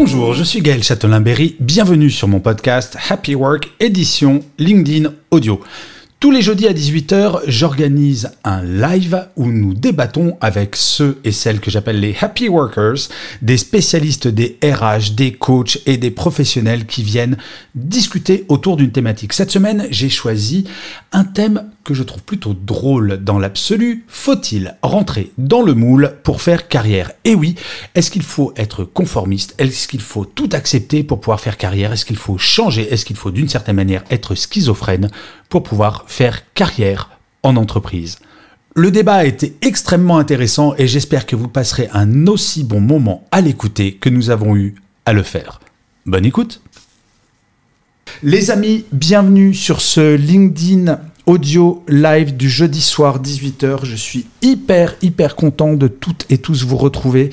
Bonjour, je suis Gaël Châtelain-Berry, bienvenue sur mon podcast Happy Work édition LinkedIn Audio. Tous les jeudis à 18h, j'organise un live où nous débattons avec ceux et celles que j'appelle les happy workers, des spécialistes des RH, des coachs et des professionnels qui viennent discuter autour d'une thématique. Cette semaine, j'ai choisi un thème que je trouve plutôt drôle dans l'absolu. Faut-il rentrer dans le moule pour faire carrière? Et oui, est-ce qu'il faut être conformiste? Est-ce qu'il faut tout accepter pour pouvoir faire carrière? Est-ce qu'il faut changer? Est-ce qu'il faut d'une certaine manière être schizophrène pour pouvoir faire carrière en entreprise? Le débat a été extrêmement intéressant et j'espère que vous passerez un aussi bon moment à l'écouter que nous avons eu à le faire. Bonne écoute Les amis, bienvenue sur ce LinkedIn audio live du jeudi soir 18h. Je suis hyper hyper content de toutes et tous vous retrouver.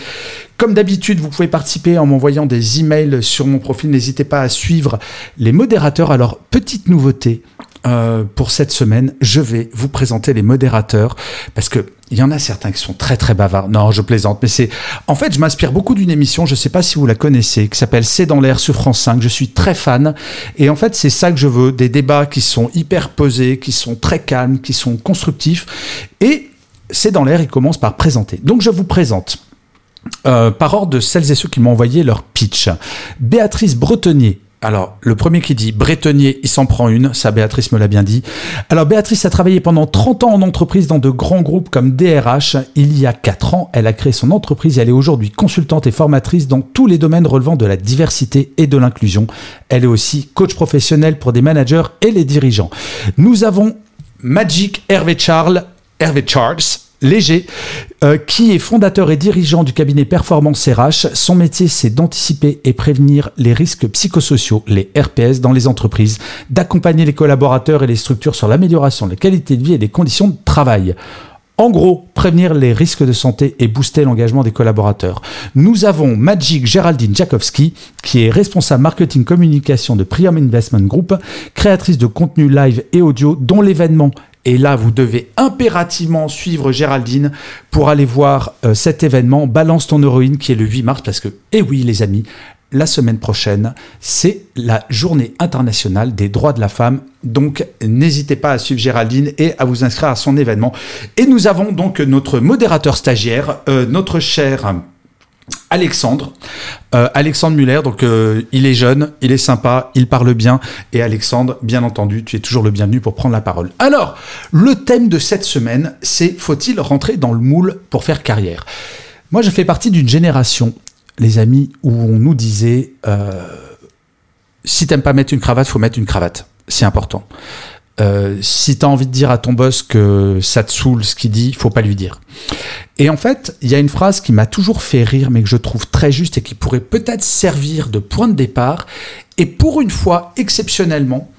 Comme d'habitude, vous pouvez participer en m'envoyant des emails sur mon profil. N'hésitez pas à suivre les modérateurs. Alors, petite nouveauté, euh, pour cette semaine, je vais vous présenter les modérateurs parce que il y en a certains qui sont très très bavards. Non, je plaisante, mais c'est en fait, je m'inspire beaucoup d'une émission, je ne sais pas si vous la connaissez, qui s'appelle C'est dans l'air sur France 5. Je suis très fan et en fait, c'est ça que je veux, des débats qui sont hyper posés, qui sont très calmes, qui sont constructifs et C'est dans l'air, il commence par présenter. Donc je vous présente euh, par ordre de celles et ceux qui m'ont envoyé leur pitch. Béatrice Bretonnier, alors, le premier qui dit Bretonnier, il s'en prend une, ça Béatrice me l'a bien dit. Alors, Béatrice a travaillé pendant 30 ans en entreprise dans de grands groupes comme DRH. Il y a 4 ans, elle a créé son entreprise et elle est aujourd'hui consultante et formatrice dans tous les domaines relevant de la diversité et de l'inclusion. Elle est aussi coach professionnel pour des managers et les dirigeants. Nous avons Magic Hervé Charles, Hervé Charles, Léger, euh, qui est fondateur et dirigeant du cabinet Performance RH. Son métier, c'est d'anticiper et prévenir les risques psychosociaux, les RPS, dans les entreprises, d'accompagner les collaborateurs et les structures sur l'amélioration de la qualité de vie et des conditions de travail. En gros, prévenir les risques de santé et booster l'engagement des collaborateurs. Nous avons Magic Géraldine Jakowski, qui est responsable marketing communication de Priam Investment Group, créatrice de contenu live et audio, dont l'événement et là, vous devez impérativement suivre Géraldine pour aller voir euh, cet événement Balance ton héroïne qui est le 8 mars parce que, eh oui les amis, la semaine prochaine, c'est la journée internationale des droits de la femme. Donc, n'hésitez pas à suivre Géraldine et à vous inscrire à son événement. Et nous avons donc notre modérateur stagiaire, euh, notre cher Alexandre, euh, Alexandre Muller, donc euh, il est jeune, il est sympa, il parle bien, et Alexandre, bien entendu, tu es toujours le bienvenu pour prendre la parole. Alors, le thème de cette semaine, c'est faut-il rentrer dans le moule pour faire carrière? Moi, je fais partie d'une génération, les amis, où on nous disait euh, si t'aimes pas mettre une cravate, faut mettre une cravate, c'est important. Euh, si tu as envie de dire à ton boss que ça te saoule ce qu'il dit, faut pas lui dire. Et en fait, il y a une phrase qui m'a toujours fait rire, mais que je trouve très juste et qui pourrait peut-être servir de point de départ. Et pour une fois, exceptionnellement,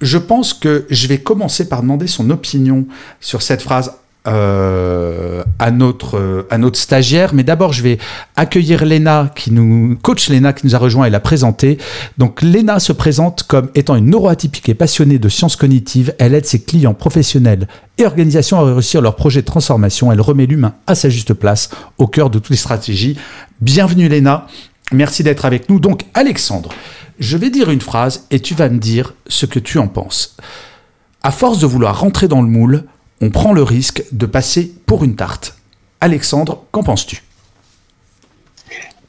je pense que je vais commencer par demander son opinion sur cette phrase euh, à notre à notre stagiaire. Mais d'abord, je vais accueillir Léna qui nous coach Léna qui nous a rejoint et l'a présentée. Donc Léna se présente comme étant une neuroatypique et passionnée de sciences cognitives. Elle aide ses clients professionnels et organisations à réussir leurs projets de transformation. Elle remet l'humain à sa juste place au cœur de toutes les stratégies. Bienvenue Léna. Merci d'être avec nous. Donc Alexandre, je vais dire une phrase et tu vas me dire ce que tu en penses. À force de vouloir rentrer dans le moule, on prend le risque de passer pour une tarte. Alexandre, qu'en penses-tu?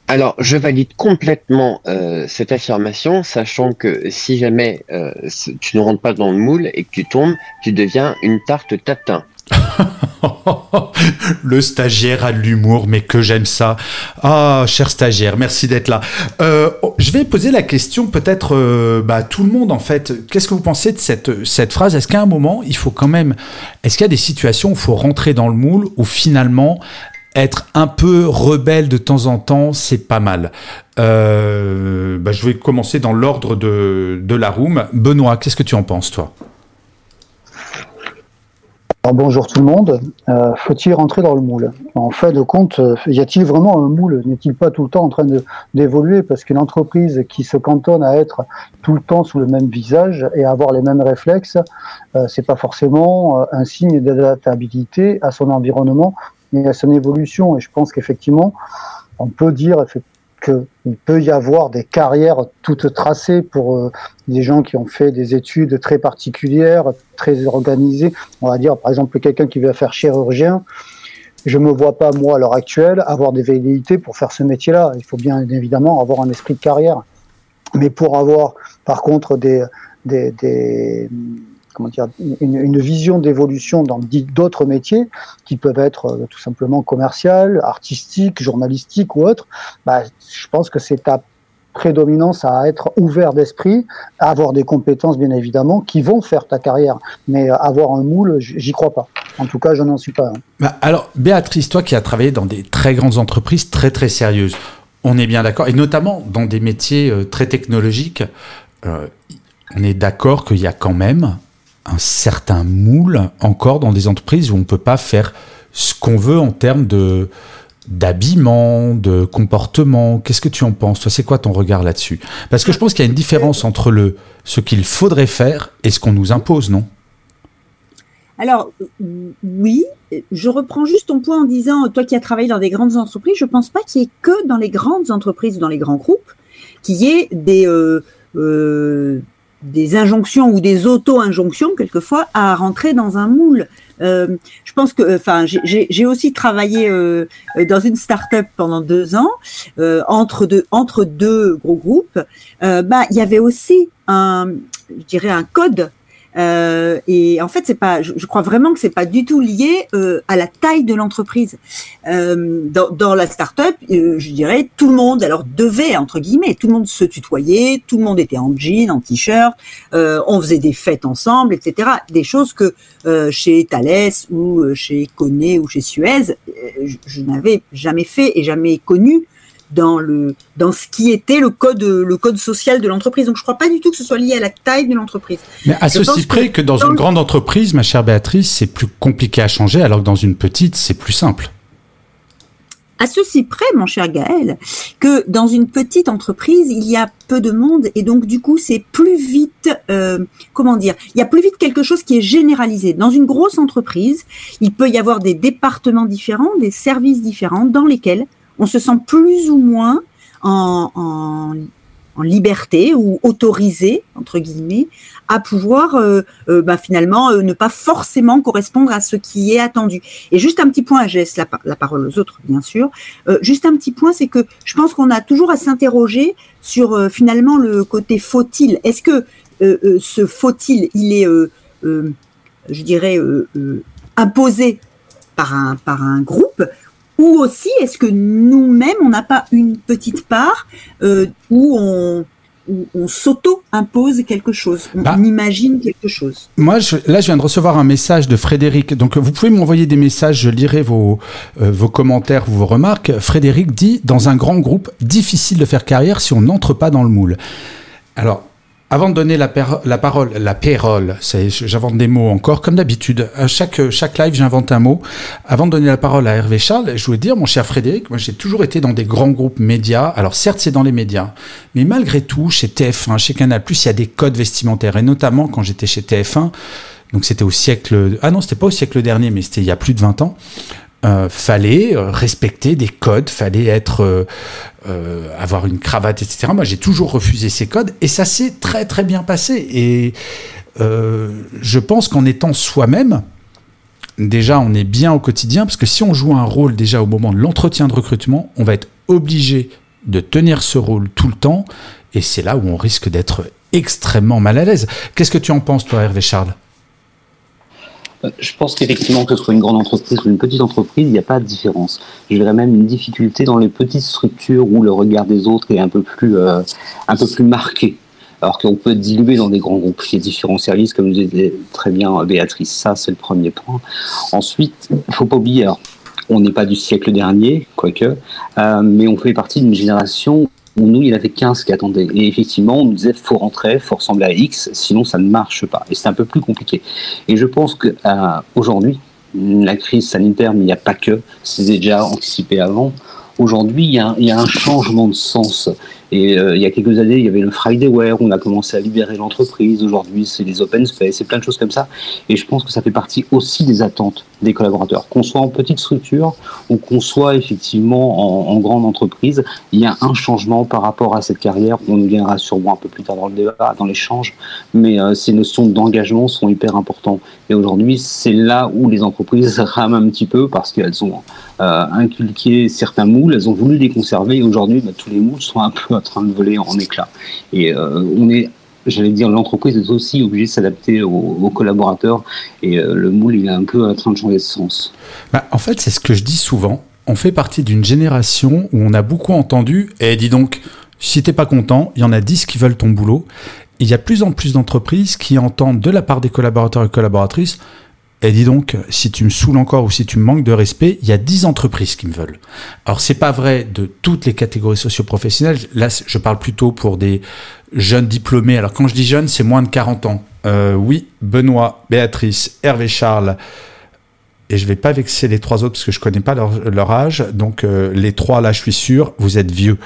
Alors, je valide complètement euh, cette affirmation, sachant que si jamais euh, tu ne rentres pas dans le moule et que tu tombes, tu deviens une tarte tatin. le stagiaire a de l'humour, mais que j'aime ça. Ah, cher stagiaire, merci d'être là. Euh, oh, je vais poser la question peut-être euh, bah, tout le monde en fait. Qu'est-ce que vous pensez de cette, cette phrase? Est-ce qu'à un moment, il faut quand même... Est-ce qu'il y a des situations où il faut rentrer dans le moule, où finalement être un peu rebelle de temps en temps, c'est pas mal? Euh, bah, je vais commencer dans l'ordre de, de la room. Benoît, qu'est-ce que tu en penses, toi? Bonjour tout le monde. Euh, faut-il rentrer dans le moule En fin de compte, euh, y a-t-il vraiment un moule N'est-il pas tout le temps en train d'évoluer Parce qu'une entreprise qui se cantonne à être tout le temps sous le même visage et à avoir les mêmes réflexes, euh, c'est pas forcément euh, un signe d'adaptabilité à son environnement et à son évolution. Et je pense qu'effectivement, on peut dire qu'il peut y avoir des carrières toutes tracées pour euh, des gens qui ont fait des études très particulières, très organisées. On va dire, par exemple, quelqu'un qui veut faire chirurgien. Je me vois pas, moi, à l'heure actuelle, avoir des velléités pour faire ce métier-là. Il faut bien évidemment avoir un esprit de carrière. Mais pour avoir, par contre, des comment dire, une, vision d'évolution dans d'autres métiers qui peuvent être euh, tout simplement commercial, artistique, journalistique ou autre, bah, je pense que c'est ta prédominance à être ouvert d'esprit, avoir des compétences bien évidemment qui vont faire ta carrière. Mais euh, avoir un moule, j'y crois pas. En tout cas, je n'en suis pas. Bah, alors, Béatrice, toi qui as travaillé dans des très grandes entreprises très très sérieuses, on est bien d'accord, et notamment dans des métiers euh, très technologiques, on est d'accord qu'il y a quand même un certain moule encore dans des entreprises où on ne peut pas faire ce qu'on veut en termes de d'habillement, de comportement. Qu'est-ce que tu en penses Toi, c'est quoi ton regard là-dessus? Parce que je pense qu'il y a une différence entre le ce qu'il faudrait faire et ce qu'on nous impose, non? Alors oui, je reprends juste ton point en disant, toi qui as travaillé dans des grandes entreprises, je pense pas qu'il y ait que dans les grandes entreprises ou dans les grands groupes qu'il y ait des euh, euh, des injonctions ou des auto-injonctions quelquefois à rentrer dans un moule. Euh, je pense que, enfin, j'ai aussi travaillé euh, dans une start-up pendant deux ans euh, entre deux entre deux gros groupes. bah, il y avait aussi un, je dirais, un code euh, et en fait, c'est pas, je, crois vraiment que c'est pas du tout lié euh, à la taille de l'entreprise. Euh, dans, dans, la start-up, euh, je dirais, tout le monde, alors devait entre guillemets, tout le monde se tutoyait, tout le monde était en jean, en t-shirt, euh, on faisait des fêtes ensemble, etc. Des choses que chez Thales ou chez Coné ou chez Suez, je, je n'avais jamais fait et jamais connu dans le dans ce qui était le code le code social de l'entreprise. Donc je crois pas du tout que ce soit lié à la taille de l'entreprise. Mais à ceci près que, dans, une grande entreprise, ma chère Béatrice, c'est plus compliqué à changer, alors que dans une petite, c'est plus simple. À ceci près, mon cher Gaël, que dans une petite entreprise, il y a peu de monde et donc du coup, c'est plus vite, euh, comment dire, il y a plus vite quelque chose qui est généralisé. Dans une grosse entreprise, il peut y avoir des départements différents, des services différents dans lesquels on se sent plus ou moins en, liberté ou autorisé, entre guillemets, à pouvoir euh, euh, bah, finalement euh, ne pas forcément correspondre à ce qui est attendu. Et juste un petit point, je laisse la, parole aux autres, bien sûr. juste un petit point, c'est que je pense qu'on a toujours à s'interroger sur finalement le côté faut-il. Est-ce que ce faut-il, il est, je dirais, imposé par un groupe ou aussi, est-ce que nous-mêmes, on n'a pas une petite part euh, où on, on s'auto-impose quelque chose, on bah, imagine quelque chose? Moi, je, là, je viens de recevoir un message de Frédéric. Donc, vous pouvez m'envoyer des messages, je lirai vos, euh, vos commentaires, vos remarques. Frédéric dit, dans un grand groupe, difficile de faire carrière si on n'entre pas dans le moule. Alors, avant de donner la, parole, la pérole, j'invente des mots encore, comme d'habitude. À chaque, chaque live, j'invente un mot. Avant de donner la parole à Hervé Charles, je voulais dire, mon cher Frédéric, moi j'ai toujours été dans des grands groupes médias. Alors certes, c'est dans les médias, mais malgré tout, chez TF1, chez Canal+, il y a des codes vestimentaires. Et notamment quand j'étais chez TF1, donc c'était au siècle... Ah non, c'était pas au siècle dernier, mais c'était il y a plus de 20 ans. Euh, fallait euh, respecter des codes, fallait être euh, avoir une cravate, etc. Moi, j'ai toujours refusé ces codes et ça s'est très très bien passé. Et je pense qu'en étant soi-même, déjà, on est bien au quotidien parce que si on joue un rôle déjà au moment de l'entretien de recrutement, on va être obligé de tenir ce rôle tout le temps et c'est là où on risque d'être extrêmement mal à l'aise. Qu'est-ce que tu en penses, toi, Hervé Charles? Je pense qu'effectivement, que ce soit une grande entreprise ou une petite entreprise, il n'y a pas de différence. Je verrais même une difficulté dans les petites structures où le regard des autres est un peu plus, euh, un peu plus marqué. Alors qu'on peut diluer dans des grands groupes. A différents services, comme disait très bien Béatrice. Ça, c'est le premier point. Ensuite, il ne faut pas oublier, on n'est pas du siècle dernier, quoique, euh, mais on fait partie d'une génération nous, il y en avait 15 qui attendaient. Et effectivement, on nous disait faut rentrer, faut ressembler à X, sinon ça ne marche pas. Et c'est un peu plus compliqué. Et je pense qu'aujourd'hui, euh, la crise sanitaire, mais il n'y a pas que, c'est déjà anticipé avant. Aujourd'hui, il y, a un changement de sens. Et euh, il y a quelques années, il y avait le Fridaywear, on a commencé à libérer l'entreprise. Aujourd'hui, c'est les open space, c'est plein de choses comme ça. Et je pense que ça fait partie aussi des attentes des collaborateurs. Qu'on soit en petite structure ou qu'on soit effectivement en, grande entreprise, il y a un changement par rapport à cette carrière. On y viendra sûrement un peu plus tard dans le débat, dans l'échange. Mais euh, ces notions d'engagement sont hyper importantes. Et aujourd'hui, c'est là où les entreprises rament un petit peu parce qu'elles ont euh, inculqué certains moules, elles ont voulu les conserver. Et aujourd'hui, bah, tous les moules sont un peu en train de voler en éclats. Et euh, on est j'allais dire, l'entreprise est aussi obligée de s'adapter aux, collaborateurs et euh, le moule, il est un peu en train de changer de sens. Bah, en fait, c'est ce que je dis souvent. On fait partie d'une génération où on a beaucoup entendu, et dis donc, si t'es pas content, il y en a 10 qui veulent ton boulot. Il y a plus en plus d'entreprises qui entendent de la part des collaborateurs et collaboratrices, et dis donc, si tu me saoules encore ou si tu me manques de respect, il y a 10 entreprises qui me veulent. Alors, c'est pas vrai de toutes les catégories socio-professionnelles. Là, je parle plutôt pour des jeunes diplômés. Alors, quand je dis jeunes, c'est moins de 40 ans. Euh, oui, Benoît, Béatrice, Hervé Charles, et je vais pas vexer les trois autres parce que je connais pas leur, âge. Donc euh, les trois là, je suis sûr, vous êtes vieux.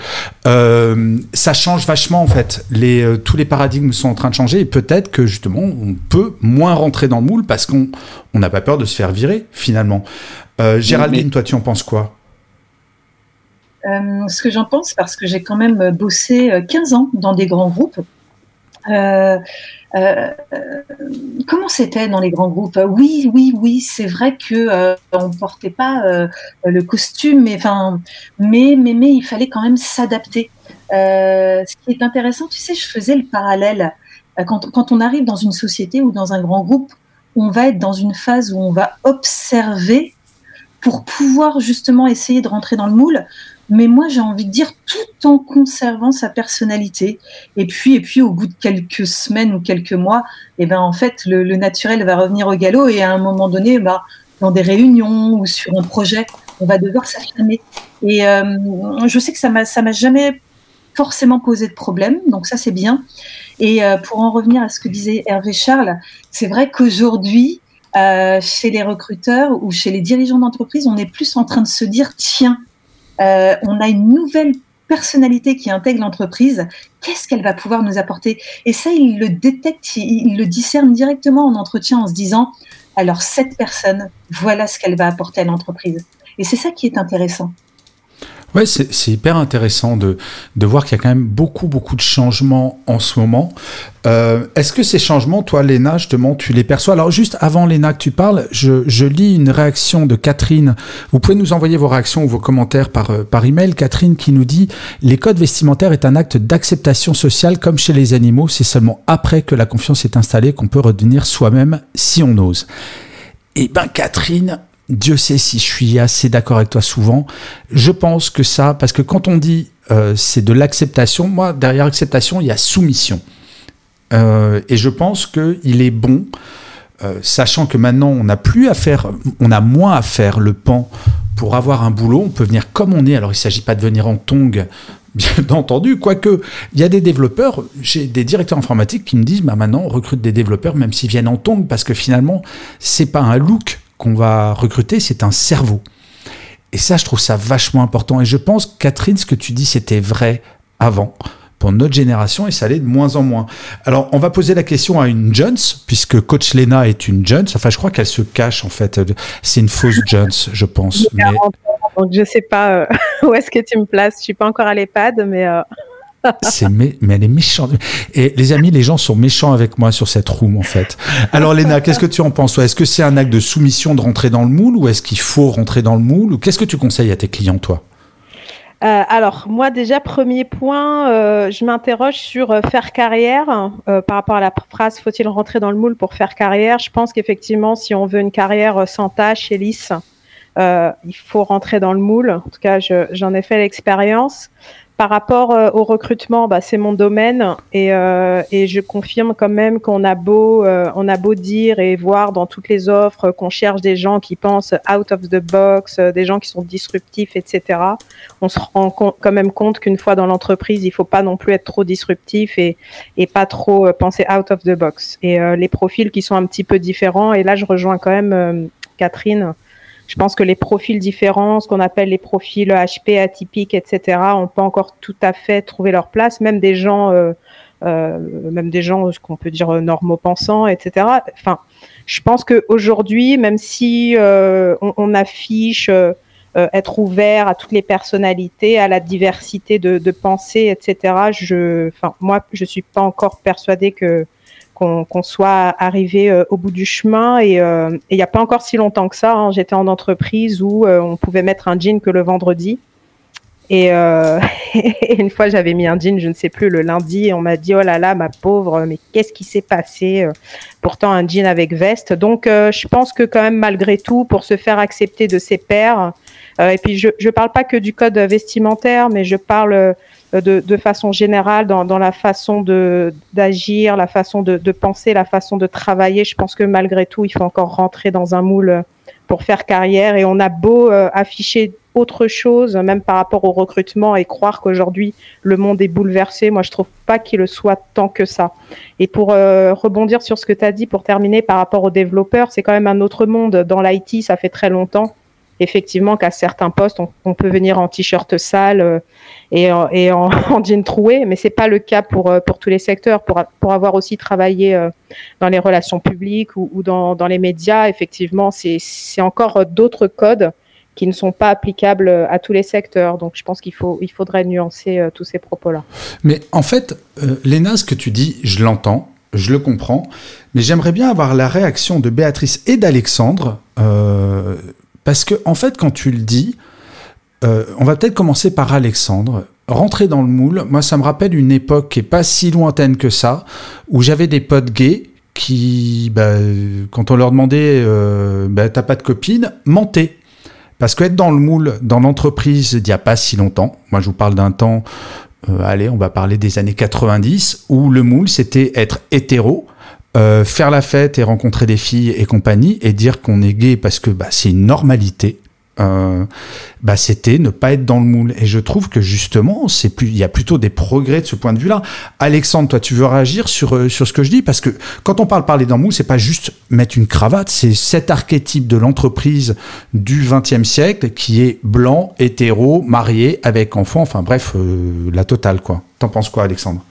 Euh, ça change vachement en fait. Les, euh, tous les paradigmes sont en train de changer et peut-être que justement on peut moins rentrer dans le moule parce qu'on on n'a pas peur de se faire virer finalement. Géraldine, toi tu en penses quoi? Ce que j'en pense parce que j'ai quand même bossé 15 ans dans des grands groupes. Euh, comment c'était dans les grands groupes? Oui, oui, oui, c'est vrai que euh, on portait pas euh, le costume, mais mais, mais, mais il fallait quand même s'adapter. ce qui est intéressant, tu sais, je faisais le parallèle quand, quand on arrive dans une société ou dans un grand groupe, on va être dans une phase où on va observer pour pouvoir justement essayer de rentrer dans le moule mais moi j'ai envie de dire tout en conservant sa personnalité. Et puis, et puis au bout de quelques semaines ou quelques mois, et eh ben en fait le, naturel va revenir au galop et à un moment donné, bah, dans des réunions ou sur un projet, on va devoir s'affirmer. Et euh, je sais que ça m'a ça m'a jamais forcément posé de problème, donc ça c'est bien. Et euh, pour en revenir à ce que disait Hervé Charles, c'est vrai qu'aujourd'hui, euh, chez les recruteurs ou chez les dirigeants d'entreprise, on est plus en train de se dire tiens, euh, on a une nouvelle personnalité qui intègre l'entreprise, qu'est-ce qu'elle va pouvoir nous apporter? Et ça, il le détecte, il, le discerne directement en entretien en se disant, alors cette personne, voilà ce qu'elle va apporter à l'entreprise. Et c'est ça qui est intéressant. Ouais, c'est hyper intéressant de, de voir qu'il y a quand même beaucoup, beaucoup de changements en ce moment. Euh, Est-ce que ces changements, toi, Léna, justement, tu les perçois? Alors, juste avant, Léna, que tu parles, je, je, lis une réaction de Catherine. Vous pouvez nous envoyer vos réactions ou vos commentaires par, euh, par email. Catherine qui nous dit Les codes vestimentaires est un acte d'acceptation sociale comme chez les animaux. C'est seulement après que la confiance est installée qu'on peut redevenir soi-même si on ose. Eh ben, Catherine, Dieu sait si je suis assez d'accord avec toi souvent. Je pense que ça, parce que quand on dit euh, c'est de l'acceptation, moi, derrière acceptation, il y a soumission. Euh, et je pense qu'il est bon, euh, sachant que maintenant, on n'a plus à faire, on a moins à faire le pan pour avoir un boulot. On peut venir comme on est. Alors, il ne s'agit pas de venir en tongue, bien entendu, quoique il y a des développeurs, j'ai des directeurs informatiques qui me disent, bah maintenant on recrute des développeurs même s'ils viennent en tongue parce que finalement c'est pas un look qu'on va recruter, c'est un cerveau. Et ça, je trouve ça vachement important. Et je pense, Catherine, ce que tu dis, c'était vrai avant pour notre génération et ça allait de moins en moins. Alors, on va poser la question à une Jones, puisque Coach Lena est une Jones. Enfin, je crois qu'elle se cache, en fait. C'est une fausse Jones, je pense. Mais... Donc, je sais pas euh, où est-ce que tu me places. Je suis pas encore à l'EHPAD, mais... Euh, c'est mais, elle est méchante. Et les amis, les gens sont méchants avec moi sur cette room en fait. Alors Léna, qu'est-ce que tu en penses Est-ce que c'est un acte de soumission de rentrer dans le moule ou est-ce qu'il faut rentrer dans le moule? Ou qu'est-ce que tu conseilles à tes clients toi? Euh, alors, moi, déjà, premier point, euh, je m'interroge sur euh, faire carrière. par rapport à la phrase faut-il rentrer dans le moule pour faire carrière? Je pense qu'effectivement, si on veut une carrière sans tâche et lisse, il faut rentrer dans le moule. En tout cas, j'en ai fait l'expérience. Par rapport euh, au recrutement, bah, c'est mon domaine et, euh, et, je confirme quand même qu'on a beau euh, on a beau dire et voir dans toutes les offres qu'on cherche des gens qui pensent out of the box, des gens qui sont disruptifs, etc. On se rend quand même compte qu'une fois dans l'entreprise, il faut pas non plus être trop disruptif et, et pas trop penser out of the box. Et les profils qui sont un petit peu différents. Et là, je rejoins quand même Catherine je pense que les profils différents, ce qu'on appelle les profils HP atypiques, etc., ont pas encore tout à fait trouvé leur place. Même des gens, euh, euh, même des gens, ce qu'on peut dire normaux pensants, etc. Enfin, je pense qu'aujourd'hui, même si euh, on, affiche être ouvert à toutes les personnalités, à la diversité de, de pensée, etc. Je, enfin, moi, je suis pas encore persuadée que qu'on soit arrivé euh, au bout du chemin. Et euh, il n'y a pas encore si longtemps que ça, hein, j'étais en entreprise où euh, on pouvait mettre un jean que le vendredi. Et, une fois, j'avais mis un jean, je ne sais plus, le lundi, et on m'a dit, oh là là, ma pauvre, mais qu'est-ce qui s'est passé Pourtant, un jean avec veste. Donc, je pense que quand même, malgré tout, pour se faire accepter de ses pairs, et puis je ne parle pas que du code vestimentaire, mais je parle de, de, façon générale dans, la façon de d'agir, la façon de, de, penser, la façon de travailler. Je pense que malgré tout, il faut encore rentrer dans un moule pour faire carrière. Et on a beau euh, afficher autre chose, même par rapport au recrutement, et croire qu'aujourd'hui le monde est bouleversé. Moi, je trouve pas qu'il le soit tant que ça. Et pour euh, rebondir sur ce que tu as dit, pour terminer par rapport aux développeurs, c'est quand même un autre monde. Dans l'IT, ça fait très longtemps effectivement qu'à certains postes, on, peut venir en t-shirt sale euh, et, et en, en, jean troué, mais c'est pas le cas pour, euh, tous les secteurs. Pour, pour avoir aussi travaillé euh, dans les relations publiques ou, dans, les médias, effectivement, c'est encore d'autres codes qui ne sont pas applicables à tous les secteurs. Donc je pense qu'il il faudrait nuancer tous ces propos-là. Mais en fait, Léna, ce que tu dis, je l'entends, je le comprends, mais j'aimerais bien avoir la réaction de Béatrice et d'Alexandre. Euh, parce que, en fait, quand tu le dis, euh, on va peut-être commencer par Alexandre. Rentrer dans le moule, moi, ça me rappelle une époque qui est pas si lointaine que ça, où j'avais des potes gays qui, bah, quand on leur demandait, euh, bah, t'as pas de copine, mentaient. Parce qu'être dans le moule, dans l'entreprise, il n'y a pas si longtemps, moi je vous parle d'un temps, euh, allez, on va parler des années 90, où le moule, c'était être hétéro, euh, faire la fête et rencontrer des filles et compagnie et dire qu'on est gay parce que bah, c'est une normalité. Euh, bah, c'était ne pas être dans le moule. Et je trouve que justement, il y a plutôt des progrès de ce point de vue-là. Alexandre, toi, tu veux réagir sur euh, sur ce que je dis? Parce que quand on parle parler dans le moule, c'est pas juste mettre une cravate, c'est cet archétype de l'entreprise du XXe siècle qui est blanc, hétéro, marié, avec enfant, enfin bref, la totale quoi. T'en penses quoi, Alexandre?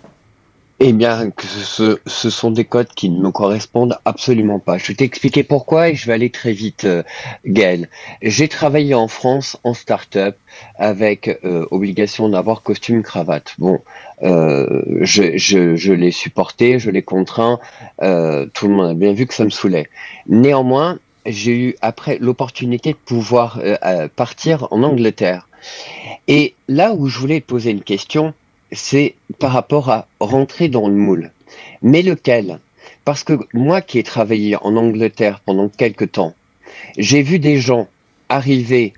Eh bien, ce, ce, sont des codes qui ne me correspondent absolument pas. Je vais t'expliquer pourquoi et je vais aller très vite, euh, Gaël. J'ai travaillé en France en start-up avec euh, obligation d'avoir costume cravate. Bon, euh, je, je, je l'ai supporté, je l'ai contraint. Euh, tout le monde a bien vu que ça me saoulait. Néanmoins, j'ai eu après l'opportunité de pouvoir euh, partir en Angleterre. Et là où je voulais poser une question, c'est par rapport à rentrer dans le moule. Mais lequel? Parce que moi qui ai travaillé en Angleterre pendant quelques temps, j'ai vu des gens arriver,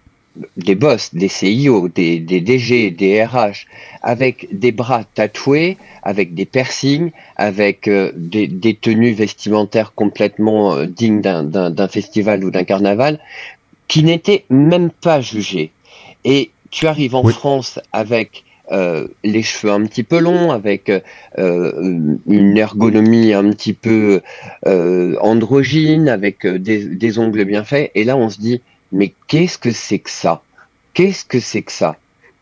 des boss, des CIO, des, des DG, des RH, avec des bras tatoués, avec des piercings, avec euh, des, des, tenues vestimentaires complètement euh, dignes d'un festival ou d'un carnaval, qui n'étaient même pas jugés. Et tu arrives en France avec euh, les cheveux un petit peu longs, avec euh, une ergonomie un petit peu euh, androgyne, avec des, ongles bien faits. Et là, on se dit, mais qu'est-ce que c'est que ça? Qu'est-ce que c'est que ça?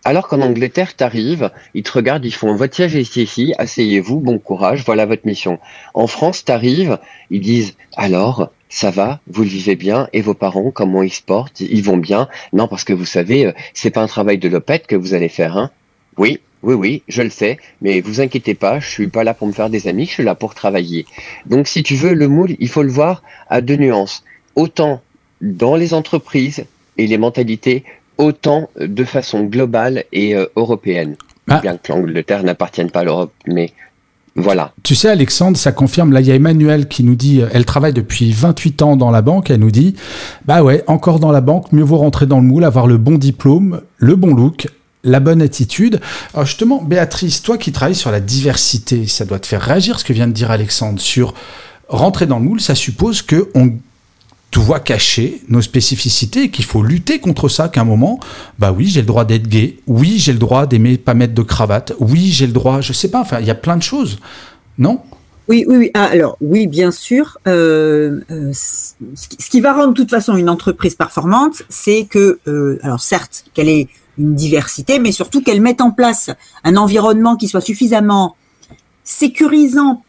Alors qu'en Angleterre, tu arrives, ils te regardent, ils font votre siège ici, ici, asseyez-vous, bon courage, voilà votre mission. En France, tu arrives, ils disent alors, ça va, vous le vivez bien, et vos parents, comment ils se portent, ils vont bien? Non, parce que vous savez, c'est pas un travail de lopette que vous allez faire, hein. Oui, oui, oui, je le sais, mais vous inquiétez pas, je suis pas là pour me faire des amis, je suis là pour travailler. Donc, si tu veux, le moule, il faut le voir à deux nuances. Autant dans les entreprises et les mentalités autant de façon globale et européenne. Ah. Bien que l'Angleterre n'appartienne pas à l'Europe, mais voilà. Tu sais, Alexandre, ça confirme. Là, il y a Emmanuel qui nous dit, elle travaille depuis 28 ans dans la banque. Elle nous dit, bah ouais, encore dans la banque, mieux vaut rentrer dans le moule, avoir le bon diplôme, le bon look, la bonne attitude. Alors justement, Béatrice, toi qui travailles sur la diversité, ça doit te faire réagir ce que vient de dire Alexandre sur rentrer dans le moule. Ça suppose que on doit cacher nos spécificités et qu'il faut lutter contre ça. Qu'à un moment, bah oui, j'ai le droit d'être gay. Oui, j'ai le droit d'aimer pas mettre de cravate. Oui, j'ai le droit. Je sais pas. Enfin, il y a plein de choses, non? Oui, oui. Ah, alors, oui, bien sûr. Euh, euh, ce qui va rendre de toute façon une entreprise performante, c'est que, euh, alors certes, qu'elle ait une diversité, mais surtout qu'elle mette en place un environnement qui soit suffisamment sécurisant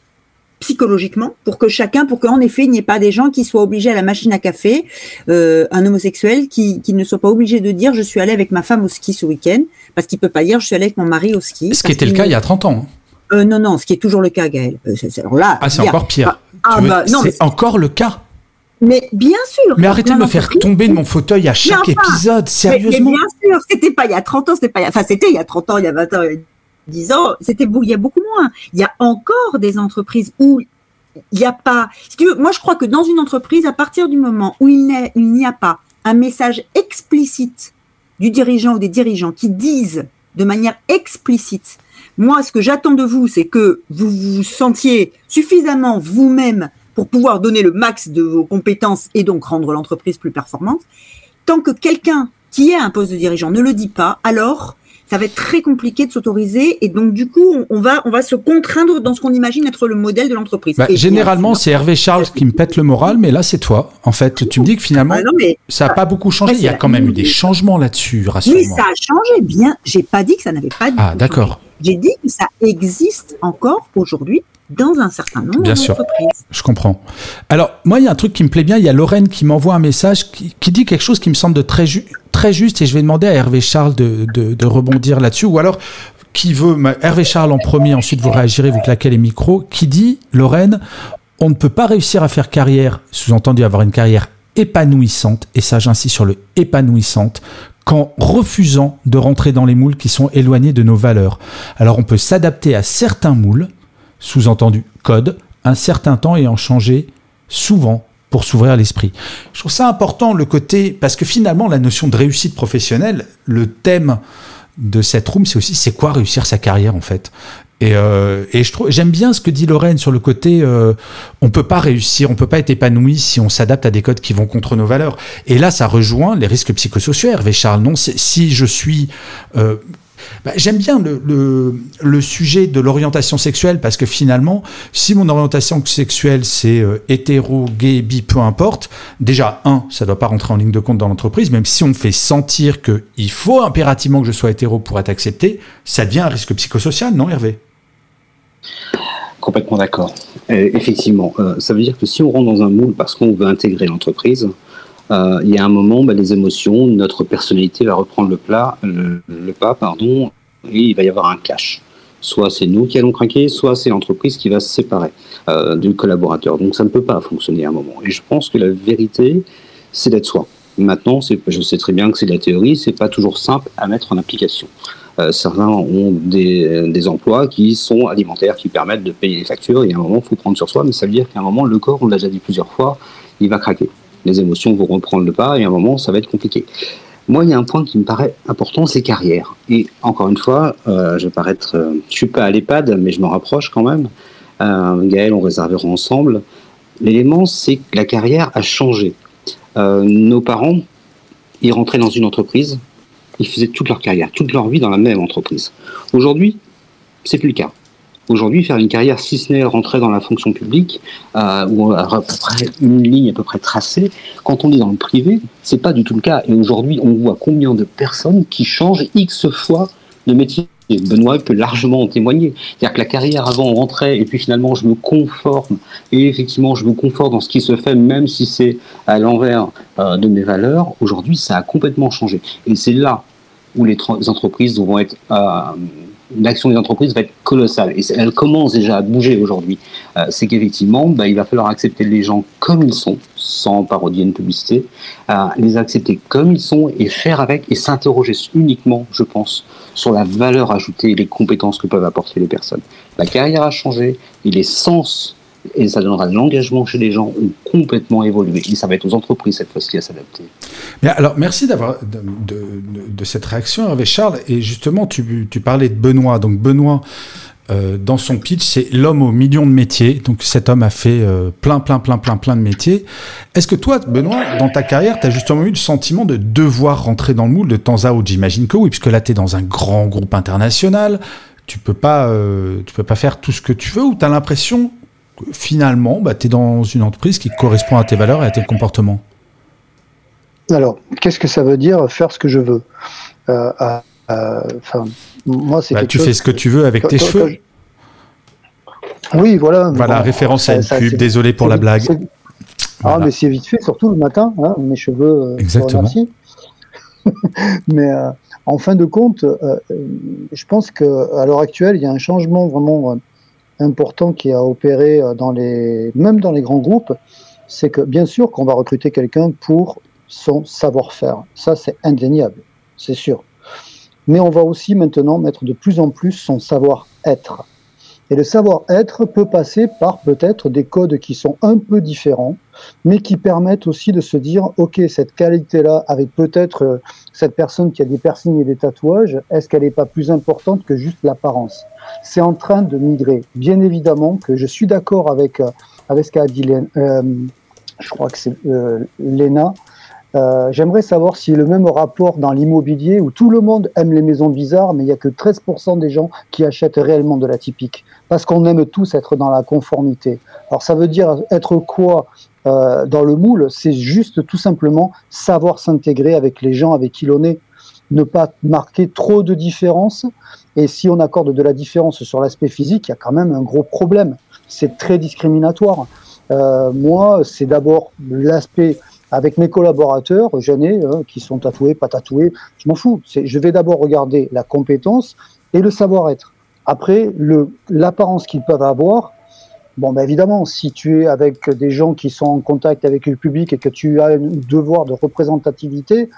psychologiquement pour que chacun, pour qu'en effet il n'y ait pas des gens qui soient obligés à la machine à café, euh, un homosexuel qui, qui ne soit pas obligé de dire je suis allé avec ma femme au ski ce week-end parce qu'il peut pas dire je suis allé avec mon mari au ski. Ce qui était le cas il y a 30 ans. hein. Euh, non non, ce qui est toujours le cas, Gaël. Euh, alors là, Ah, c'est encore pire. Ah, veux- bah, c'est encore le cas. Mais bien sûr. Mais arrêtez de me faire tomber de mon fauteuil à chaque enfin, épisode, sérieusement. Mais, bien sûr, c'était pas il y a 30 ans, c'était pas, il y a- enfin, c'était il y a 30 ans, il y a 20 ans, il y a 10 ans, c'était il y a beaucoup moins. Il y a encore des entreprises où il n'y a pas, si tu veux, moi, je crois que dans une entreprise, à partir du moment où il n'y a pas un message explicite du dirigeant ou des dirigeants qui disent de manière explicite, moi, ce que j'attends de vous, c'est que vous vous sentiez suffisamment vous-même pour pouvoir donner le max de vos compétences et donc rendre l'entreprise plus performante. Tant que quelqu'un qui est à un poste de dirigeant ne le dit pas, alors ça va être très compliqué de s'autoriser et donc du coup on, va on va se contraindre dans ce qu'on imagine être le modèle de l'entreprise. Bah, généralement, c'est Hervé Charles qui me pète le moral, mais là, c'est toi. En fait, tu me dis que finalement, Ah non, mais ça n'a pas beaucoup changé. Il y a quand même eu des changements là-dessus, oui, ça a changé bien. J'ai pas dit que ça n'avait pas. du Ah, d'accord. J'ai dit que ça existe encore aujourd'hui dans un certain nombre Bien sûr. d'entreprises. Je comprends. Alors, moi, il y a un truc qui me plaît bien. Il y a Lorraine qui m'envoie un message qui, qui dit quelque chose qui me semble de très, ju- très juste et je vais demander à Hervé Charles de, de- de rebondir là-dessus. Ou alors, qui veut, Hervé Charles en premier, ensuite vous réagirez, vous claquez les micros, qui dit, Lorraine, on ne peut pas réussir à faire carrière, sous-entendu avoir une carrière épanouissante, et ça j'insiste sur le épanouissante, qu'en refusant de rentrer dans les moules qui sont éloignés de nos valeurs. Alors on peut s'adapter à certains moules, sous-entendu code, un certain temps et en changer souvent pour s'ouvrir l'esprit. Je trouve ça important le côté parce que finalement la notion de réussite professionnelle, le thème de cette room, c'est aussi c'est quoi réussir sa carrière en fait? Et, euh, et je trouve j'aime bien ce que dit Lorraine sur le côté euh, on peut pas réussir, on peut pas être épanoui si on s'adapte à des codes qui vont contre nos valeurs. Et là, ça rejoint les risques psychosociaux. Hervé Charles, non, si je suis euh, bah, J'aime bien le, sujet de l'orientation sexuelle parce que finalement, si mon orientation sexuelle c'est euh, hétéro, gay, bi, peu importe, déjà, un, ça doit pas rentrer en ligne de compte dans l'entreprise, même si on fait sentir qu'il faut impérativement que je sois hétéro pour être accepté, ça devient un risque psychosocial, non Hervé? Complètement d'accord. Effectivement, euh, ça veut dire que si on rentre dans un moule parce qu'on veut intégrer l'entreprise, euh, il y a un moment, bah, les émotions, notre personnalité va reprendre le, plat, le, pas, pardon, et il va y avoir un clash. Soit c'est nous qui allons craquer, soit c'est l'entreprise qui va se séparer euh, du collaborateur. Donc ça ne peut pas fonctionner à un moment. Et je pense que la vérité, c'est d'être soi. Maintenant, je sais très bien que c'est de la théorie, c'est pas toujours simple à mettre en application. Euh, certains ont des, des emplois qui sont alimentaires, qui permettent de payer les factures, et à un moment, il faut prendre sur soi, mais ça veut dire qu'à un moment, le corps, on l'a déjà dit plusieurs fois, il va craquer. Les émotions vont reprendre le pas, et à un moment, ça va être compliqué. Moi, il y a un point qui me paraît important, c'est carrière. Et encore une fois, euh, je vais paraître, euh, suis pas à l'EHPAD, mais je m'en rapproche quand même. Euh, Gaël, on réservera ensemble. L'élément, c'est que la carrière a changé. Euh, nos parents, ils rentraient dans une entreprise, ils faisaient toute leur carrière, toute leur vie dans la même entreprise. Aujourd'hui, c'est plus le cas. Aujourd'hui, faire une carrière, si ce n'est rentrer dans la fonction publique, euh, ou à peu près une ligne à peu près tracée, quand on est dans le privé, c'est pas du tout le cas. Et aujourd'hui, on voit combien de personnes qui changent X fois de métier. Benoît peut largement en témoigner. C'est-à-dire que la carrière avant, on rentrait et puis finalement, je me conforme. Et effectivement, je me conforme dans ce qui se fait, même si c'est à l'envers euh, de mes valeurs. Aujourd'hui, ça a complètement changé. Et c'est là où les entreprises vont être. euh, L'action des entreprises va être colossale. Et elle commence déjà à bouger aujourd'hui. Euh, c'est qu'effectivement, bah, il va falloir accepter les gens comme ils sont, sans parodier une publicité, à les accepter comme ils sont et faire avec et s'interroger uniquement, je pense, sur la valeur ajoutée et les compétences que peuvent apporter les personnes. La carrière a changé et les sens et ça donnera de l'engagement chez les gens ont complètement évolué. Et ça va être aux entreprises cette fois-ci à s'adapter. Mais alors, merci d'avoir de, cette réaction, Hervé Charles. Et justement, tu, parlais de Benoît. Donc Benoît, euh, dans son pitch, c'est l'homme aux millions de métiers. Donc cet homme a fait euh, plein, plein, plein, plein, plein de métiers. Est-ce que toi, Benoît, dans ta carrière, tu as justement eu le sentiment de devoir rentrer dans le moule de temps à autre? J'imagine que oui, puisque là, tu es dans un grand groupe international. Tu peux pas, euh, tu peux pas faire tout ce que tu veux ou tu as l'impression finalement, bah, tu es dans une entreprise qui correspond à tes valeurs et à tes comportements Alors, qu'est-ce que ça veut dire faire ce que je veux? Euh, euh, moi, c'est bah, Tu fais ce que tu veux avec tes cheveux Oui, voilà. Voilà, référence à une pub, désolé pour la blague. Ah, mais c'est vite fait, surtout le matin, hein, mes cheveux. Euh, Exactement. mais en fin de compte, je pense qu'à l'heure actuelle, il y a un changement vraiment important qui a opéré euh, dans les, même dans les grands groupes, c'est que bien sûr qu'on va recruter quelqu'un pour son savoir-faire. Ça, c'est indéniable, c'est sûr. Mais on va aussi maintenant mettre de plus en plus son savoir-être. Et le savoir-être peut passer par peut-être des codes qui sont un peu différents, mais qui permettent aussi de se dire, OK, cette qualité-là, avec peut-être euh, cette personne qui a des piercings et des tatouages, est-ce qu'elle n'est pas plus importante que juste l'apparence? C'est en train de migrer. Bien évidemment que je suis d'accord avec, euh, avec ce qu'a dit euh, je crois que c'est Léna, euh, j'aimerais savoir si le même rapport dans l'immobilier où tout le monde aime les maisons bizarres, mais il n'y a que 13% des gens qui achètent réellement de la typique. Parce qu'on aime tous être dans la conformité. Alors ça veut dire être quoi euh, dans le moule? C'est juste tout simplement savoir s'intégrer avec les gens avec qui l'on est. Ne pas marquer trop de différence. Et si on accorde de la différence sur l'aspect physique, il y a quand même un gros problème. C'est très discriminatoire. Euh, moi, c'est d'abord l'aspect avec mes collaborateurs gênés, hein, qui sont tatoués, pas tatoués, je m'en fous. Je vais d'abord regarder la compétence et le savoir-être. Après, l'apparence qu'ils peuvent avoir, bon, ben évidemment, si tu es avec des gens qui sont en contact avec le public et que tu as un devoir de représentativité,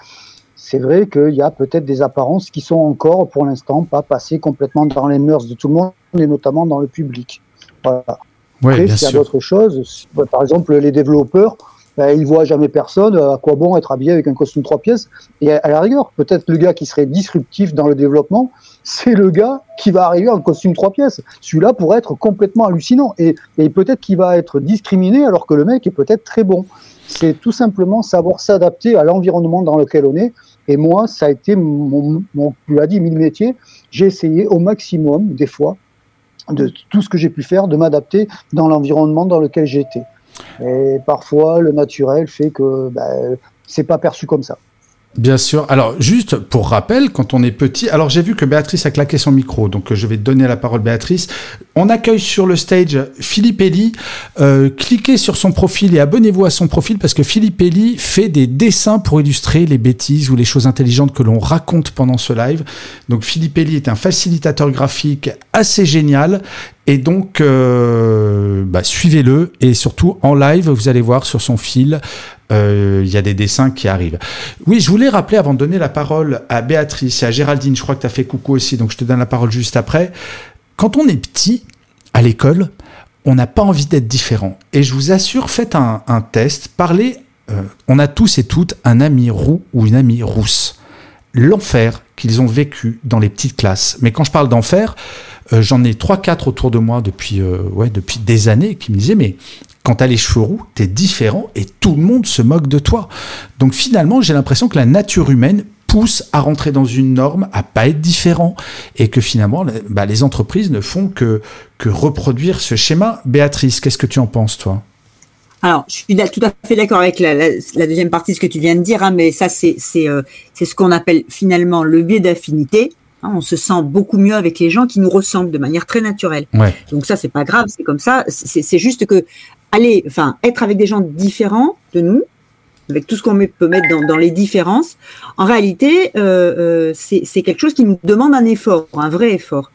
c'est vrai qu'il y a peut-être des apparences qui sont encore, pour l'instant, pas passées complètement dans les mœurs de tout le monde, et notamment dans le public. Voilà. Après, s'il y a d'autres choses, par exemple, les développeurs, ben, il voit jamais personne, à quoi bon être habillé avec un costume trois pièces? Et à, la rigueur, peut-être le gars qui serait disruptif dans le développement, c'est le gars qui va arriver en costume trois pièces. Celui-là pourrait être complètement hallucinant et, et peut-être qu'il va être discriminé alors que le mec est peut-être très bon. C'est tout simplement savoir s'adapter à l'environnement dans lequel on est. Et moi, ça a été mon, mon tu l'as dit, mille métiers. J'ai essayé au maximum, des fois, de tout ce que j'ai pu faire, de m'adapter dans l'environnement dans lequel j'étais. Et parfois, le naturel fait que ben, c'est pas perçu comme ça. Bien sûr. Alors, juste pour rappel, quand on est petit, alors j'ai vu que Béatrice a claqué son micro, donc euh, je vais donner la parole Béatrice. On accueille sur le stage Philippe Elie. Euh, cliquez sur son profil et abonnez-vous à son profil parce que Philippe Elie fait des dessins pour illustrer les bêtises ou les choses intelligentes que l'on raconte pendant ce live. Donc Philippe Elie est un facilitateur graphique assez génial et donc, euh, bah, suivez-le et surtout en live, vous allez voir sur son fil, euh, il y a des dessins qui arrivent. Oui, je voulais rappeler avant de donner la parole à Béatrice et à Géraldine, je crois que tu as fait coucou aussi, donc je te donne la parole juste après. Quand on est petit, à l'école, on n'a pas envie d'être différent. Et je vous assure, faites un, test, parlez, euh, on a tous et toutes un ami roux ou une amie rousse. L'enfer qu'ils ont vécu dans les petites classes. Mais quand je parle d'enfer, euh, j'en ai trois, quatre autour de moi depuis, euh, ouais, depuis des années qui me disaient, mais quand t'as les cheveux roux, t'es différent et tout le monde se moque de toi. Donc finalement, j'ai l'impression que la nature humaine pousse à rentrer dans une norme, à pas être différent, et que finalement, bah, les entreprises ne font que, que reproduire ce schéma. Béatrice, qu'est-ce que tu en penses, toi? Alors, je suis tout à fait d'accord avec la, deuxième partie de ce que tu viens de dire, hein, mais ça, c'est euh, c'est ce qu'on appelle finalement le biais d'affinité. Hein, on se sent beaucoup mieux avec les gens qui nous ressemblent de manière très naturelle. Donc ça, c'est pas grave, c'est comme ça. C'est juste que aller, enfin, être avec des gens différents de nous, avec tout ce qu'on peut mettre dans, les différences, en réalité, euh, euh, c'est quelque chose qui nous demande un effort, un vrai effort.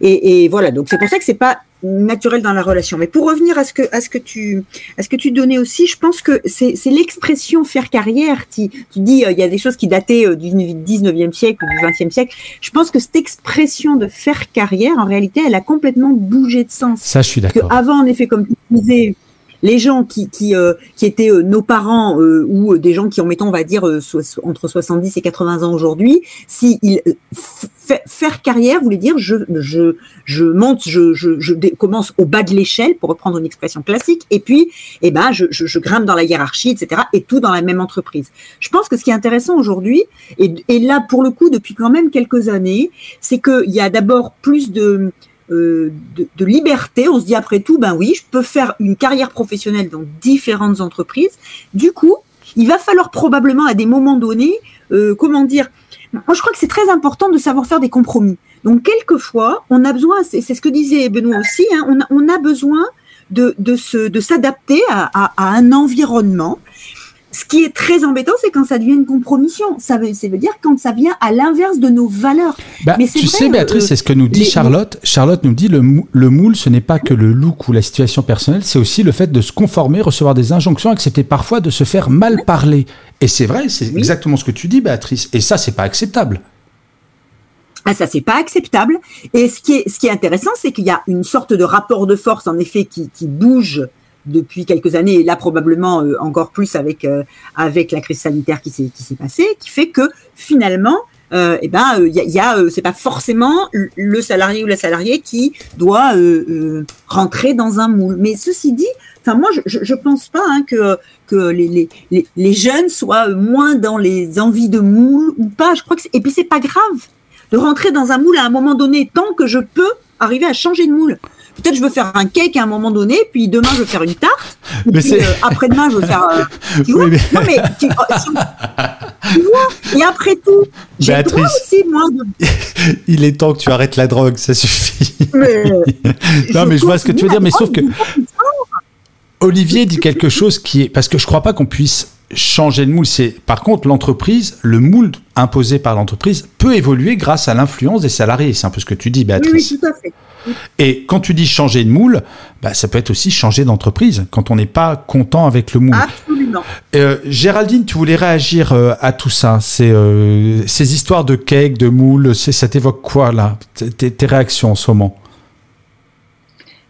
Et, voilà, donc c'est pour ça que c'est pas naturel dans la relation. Mais pour revenir à ce que à ce que tu à ce que tu donnais aussi, je pense que c'est l'expression faire carrière. Tu, tu dis euh, il y a des choses qui dataient du 19e siècle ou du 20e siècle. Je pense que cette expression de faire carrière, en réalité, elle a complètement bougé de sens. Ça, je suis d'accord. Avant, en effet, comme tu disais, les gens qui qui, euh, qui étaient euh, nos parents euh, ou des gens qui ont mettons on va dire entre 70 et 80 ans aujourd'hui, si ils, faire carrière voulait dire je je je monte, je je, je commence au bas de l'échelle pour reprendre une expression classique et puis eh ben je, je, je grimpe dans la hiérarchie etc et tout dans la même entreprise. Je pense que ce qui est intéressant aujourd'hui et, et là pour le coup depuis quand même quelques années, c'est qu'il y a d'abord plus de euh, de, liberté. On se dit après tout, ben oui, je peux faire une carrière professionnelle dans différentes entreprises. Du coup, il va falloir probablement à des moments donnés, euh, comment dire, moi je crois que c'est très important de savoir faire des compromis. Donc quelquefois, on a besoin, c'est ce que disait Benoît aussi, hein, on, a, on, a, besoin de, de, de s'adapter à, à, à, un environnement ce qui est très embêtant, c'est quand ça devient une compromission. Ça veut, ça veut dire quand ça vient à l'inverse de nos valeurs. Bah, Mais tu sais, Béatrice, c'est ce que nous dit Charlotte. Charlotte nous dit le, le moule, ce n'est pas que le look ou la situation personnelle, c'est aussi le fait de se conformer, recevoir des injonctions, accepter parfois de se faire mal parler. Et c'est vrai, c'est exactement ce que tu dis, Béatrice. Et ça, c'est pas acceptable. Ah, ça, c'est pas acceptable. Et ce qui est, ce qui est intéressant, c'est qu'il y a une sorte de rapport de force, en effet, qui, qui bouge depuis quelques années, et là probablement euh, encore plus avec euh, avec la crise sanitaire qui s'est qui passée, qui fait que finalement, euh, eh ben, a c'est pas forcément le salarié ou la salariée qui doit rentrer dans un moule. Mais ceci dit, enfin moi, je, je pense pas hein, que les, jeunes soient moins dans les envies de moule ou pas. Je crois que et puis c'est pas grave de rentrer dans un moule à un moment donné tant que je peux arriver à changer de moule. Peut-être je veux faire un cake à un moment donné, puis demain je veux faire une tarte, mais euh, après-demain je veux faire. Euh, tu vois Non mais tu, vois Et après tout, j'ai le droit aussi moi. De... Il est temps que tu arrêtes la drogue, ça suffit. Mais, non mais je vois ce que tu veux dire, mais sauf que Olivier dit quelque chose qui est parce que je crois pas qu'on puisse changer de moule. C'est par contre l'entreprise, le moule imposé par l'entreprise peut évoluer grâce à l'influence des salariés. C'est un peu ce que tu dis, Béatrice. Oui, oui tout à fait. Et quand tu dis changer de moule, bah, ça peut être aussi changer d'entreprise quand on n'est pas content avec le moule. Absolument. Euh, Géraldine, tu voulais réagir euh, à tout ça c'est, euh, Ces histoires de cake, de moule, ça t'évoque quoi là? Tes, tes, réactions en ce moment?